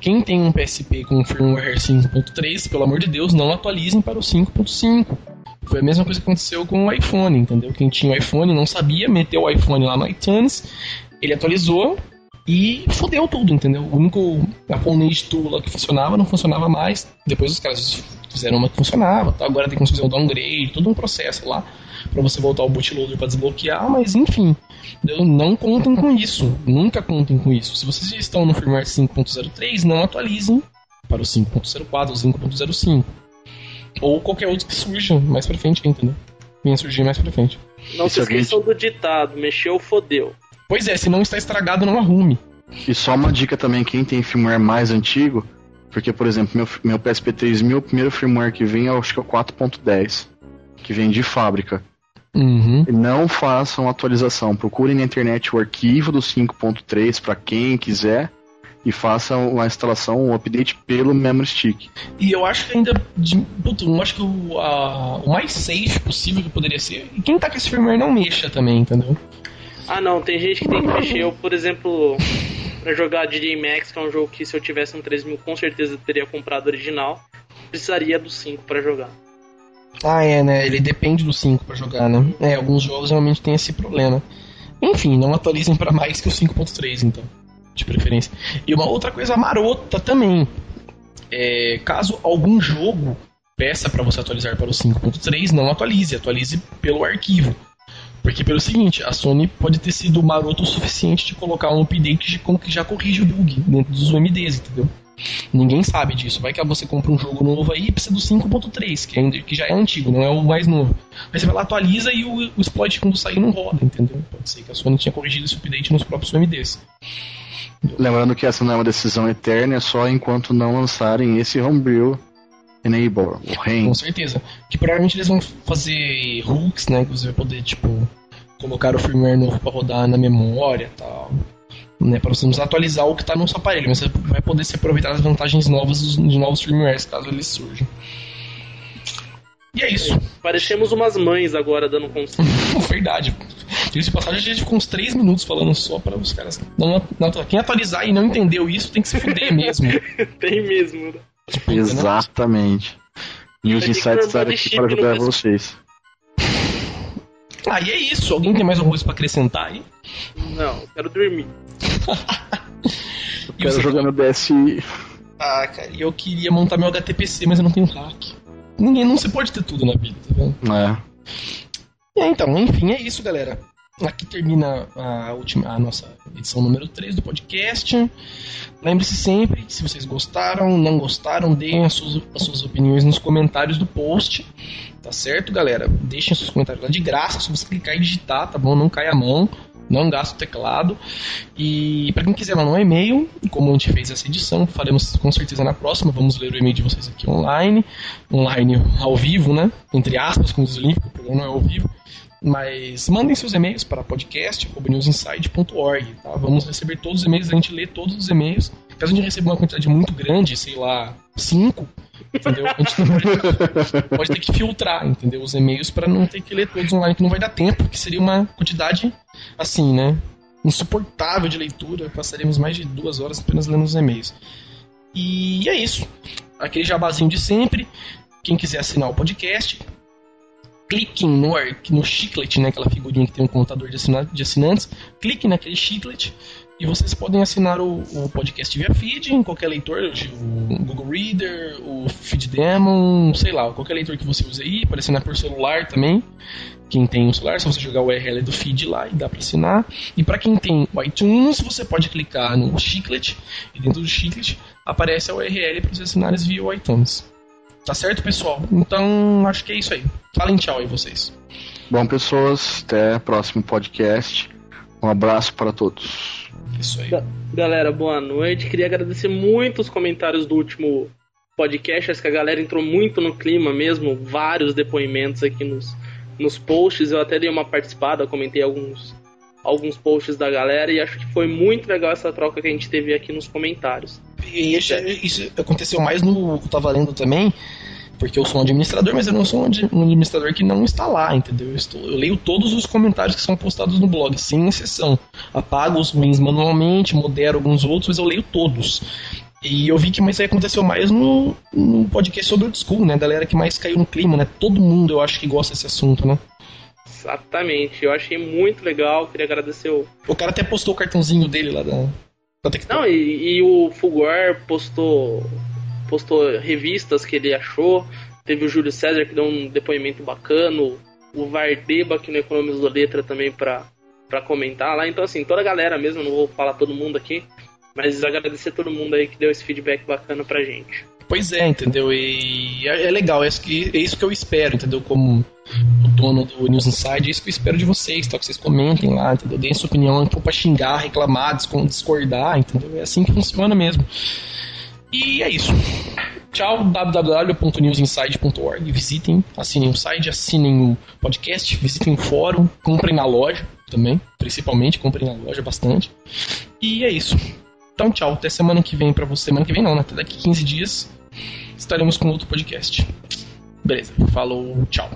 Quem tem um PSP com firmware 5.3, pelo amor de Deus, não atualizem para o 5.5. Foi a mesma coisa que aconteceu com o iPhone, entendeu? Quem tinha o iPhone não sabia, meteu o iPhone lá no iTunes, ele atualizou e fodeu tudo, entendeu? O único Apple lá que funcionava não funcionava mais. Depois os caras fizeram uma que funcionava, tá? agora tem que fazer um downgrade, todo um processo lá para você voltar o bootloader para desbloquear, mas enfim, não contem com isso, nunca contem com isso. Se vocês já estão no firmware 5.03, não atualizem para o 5.04 ou 5.05 ou qualquer outro que surja mais para frente, entendeu? Venha surgir mais para frente. Não se esqueçam do ditado, mexeu, fodeu. Pois é, se não está estragado, não arrume. E só uma dica também, quem tem firmware mais antigo, porque, por exemplo, meu, meu PSP 3000, o primeiro firmware que vem, eu acho que é o 4.10, que vem de fábrica. Uhum. Não façam atualização. Procurem na internet o arquivo do 5.3 para quem quiser e façam a instalação, um update pelo memory stick. E eu acho que ainda, puto, eu acho que o, a, o mais safe possível que poderia ser, e quem tá com esse firmware não mexa também, entendeu? Ah não, tem gente que tem que mexer. Eu, por exemplo, para jogar DJ Max, que é um jogo que se eu tivesse um 3000 com certeza teria comprado original, precisaria do 5 para jogar. Ah, é, né? Ele depende do 5 para jogar, né? É, alguns jogos realmente tem esse problema. Enfim, não atualizem para mais que o 5.3, então, de preferência. E uma outra coisa marota também. É, caso algum jogo peça para você atualizar para o 5.3, não atualize, atualize pelo arquivo. Porque pelo seguinte, a Sony pode ter sido maroto o suficiente de colocar um update que já corrige o bug dentro dos UMDs, entendeu? Ninguém sabe disso. Vai que você compra um jogo novo aí e precisa do 5.3, que, é, que já é antigo, não é o mais novo. Aí você vai lá, atualiza e o, o exploit quando sair não roda, entendeu? Pode ser que a Sony tinha corrigido esse update nos próprios UMDs. Lembrando que essa não é uma decisão eterna, é só enquanto não lançarem esse homebrew Enable, o REN. Com certeza. Que provavelmente eles vão fazer hooks, né? Que você vai poder, tipo, colocar o firmware novo para rodar na memória e tal. Né, para você não atualizar o que está no seu aparelho, mas você vai poder se aproveitar as vantagens novas de novos firmwares caso eles surjam. E é isso. Parecemos umas mães agora dando conselho. Verdade. Diga-se passagem, a gente ficou uns 3 minutos falando só para os caras. Não, não, quem atualizar e não entendeu isso tem que se fuder mesmo. tem mesmo, né? Tipo, Exatamente. News Insights está aqui para ajudar vocês. Ah, e é isso. Alguém tem mais alguma coisa pra acrescentar aí? Não, quero dormir. eu quero jogar no DSI. Ah, cara, eu queria montar meu HTPC, mas eu não tenho hack. Ninguém não se pode ter tudo na vida, tá vendo? É. é. Então, enfim, é isso, galera. Aqui termina a, última, a nossa edição número 3 do podcast. Lembre-se sempre, se vocês gostaram, não gostaram, deem as suas, as suas opiniões nos comentários do post. Tá certo, galera? Deixem seus comentários lá de graça, se você clicar e digitar, tá bom? Não cai a mão, não gasta o teclado. E para quem quiser mandar um e-mail, como a gente fez essa edição, faremos com certeza na próxima. Vamos ler o e-mail de vocês aqui online, online ao vivo, né? Entre aspas, como diz o link, o programa não é ao vivo. Mas mandem seus e-mails para podcast.newsinside.org. Tá? Vamos receber todos os e-mails, a gente lê todos os e-mails. Caso a gente receba uma quantidade muito grande, sei lá, cinco, entendeu? A gente pode, ter que filtrar, entendeu? Os e-mails para não ter que ler todos online, que não vai dar tempo, que seria uma quantidade assim, né? Insuportável de leitura. Passaríamos mais de duas horas apenas lendo os e-mails. E é isso. Aquele jabazinho de sempre. Quem quiser assinar o podcast, cliquem no, no chiclet, né, aquela figurinha que tem um contador de, de assinantes, cliquem naquele chiclet e vocês podem assinar o, o, podcast via feed em qualquer leitor, o Google Reader, o FeedDemon, sei lá, qualquer leitor que você use aí, pode assinar por celular também. Quem tem um celular, se você jogar o URL do feed lá e dá para assinar. E para quem tem o iTunes, você pode clicar no chiclet e dentro do chiclet aparece a URL para você assinares via o iTunes. Tá certo, pessoal? Então, acho que é isso aí. Falem tchau aí vocês. Bom, pessoas, até o próximo podcast. Um Um abraço para todos. Isso aí. Galera, boa noite. Queria agradecer muito os comentários do último podcast. Acho que a galera entrou muito no clima mesmo. Vários depoimentos aqui nos, nos posts. Eu até dei uma participada, comentei alguns, alguns posts da galera e acho que foi muito legal essa troca que a gente teve aqui nos comentários. E isso, aconteceu mais no Tá Valendo também porque eu sou um administrador, mas eu não sou um administrador que não está lá, entendeu? Eu, estou, eu leio todos os comentários que são postados no blog, sem exceção. Apago os ruins manualmente, modero alguns outros, mas eu leio todos. E eu vi que isso aí aconteceu mais no, no podcast sobre o school, né? Da galera que mais caiu no clima, né? Todo mundo eu acho que gosta desse assunto, né? Exatamente, eu achei muito legal, queria agradecer o. O cara até postou o cartãozinho dele lá da. Da Não, e, e o Fulgor postou postou revistas que ele achou. Teve o Júlio César que deu um depoimento bacana. O Vardeba, que não economizou letra também pra, pra comentar lá. Então, assim, toda a galera mesmo, não vou falar todo mundo aqui. Mas agradecer todo mundo aí que deu esse feedback bacana pra gente. Pois é, entendeu? E é, é legal, é isso, que, é isso que eu espero, entendeu? Como o dono do News Inside, é isso que eu espero de vocês, tá? Que vocês comentem lá, entendeu? Deem sua opinião, não pra xingar, reclamar, discordar, entendeu? É assim que funciona mesmo. E é isso. Tchau, www.newsinside.org. Visitem, assinem o site, assinem o podcast, visitem o fórum, comprem na loja também, principalmente, comprem na loja bastante. E é isso. Então, tchau. Até semana que vem para você. Semana que vem não, né? Até daqui 15 dias estaremos com outro podcast. Beleza. Falou, tchau.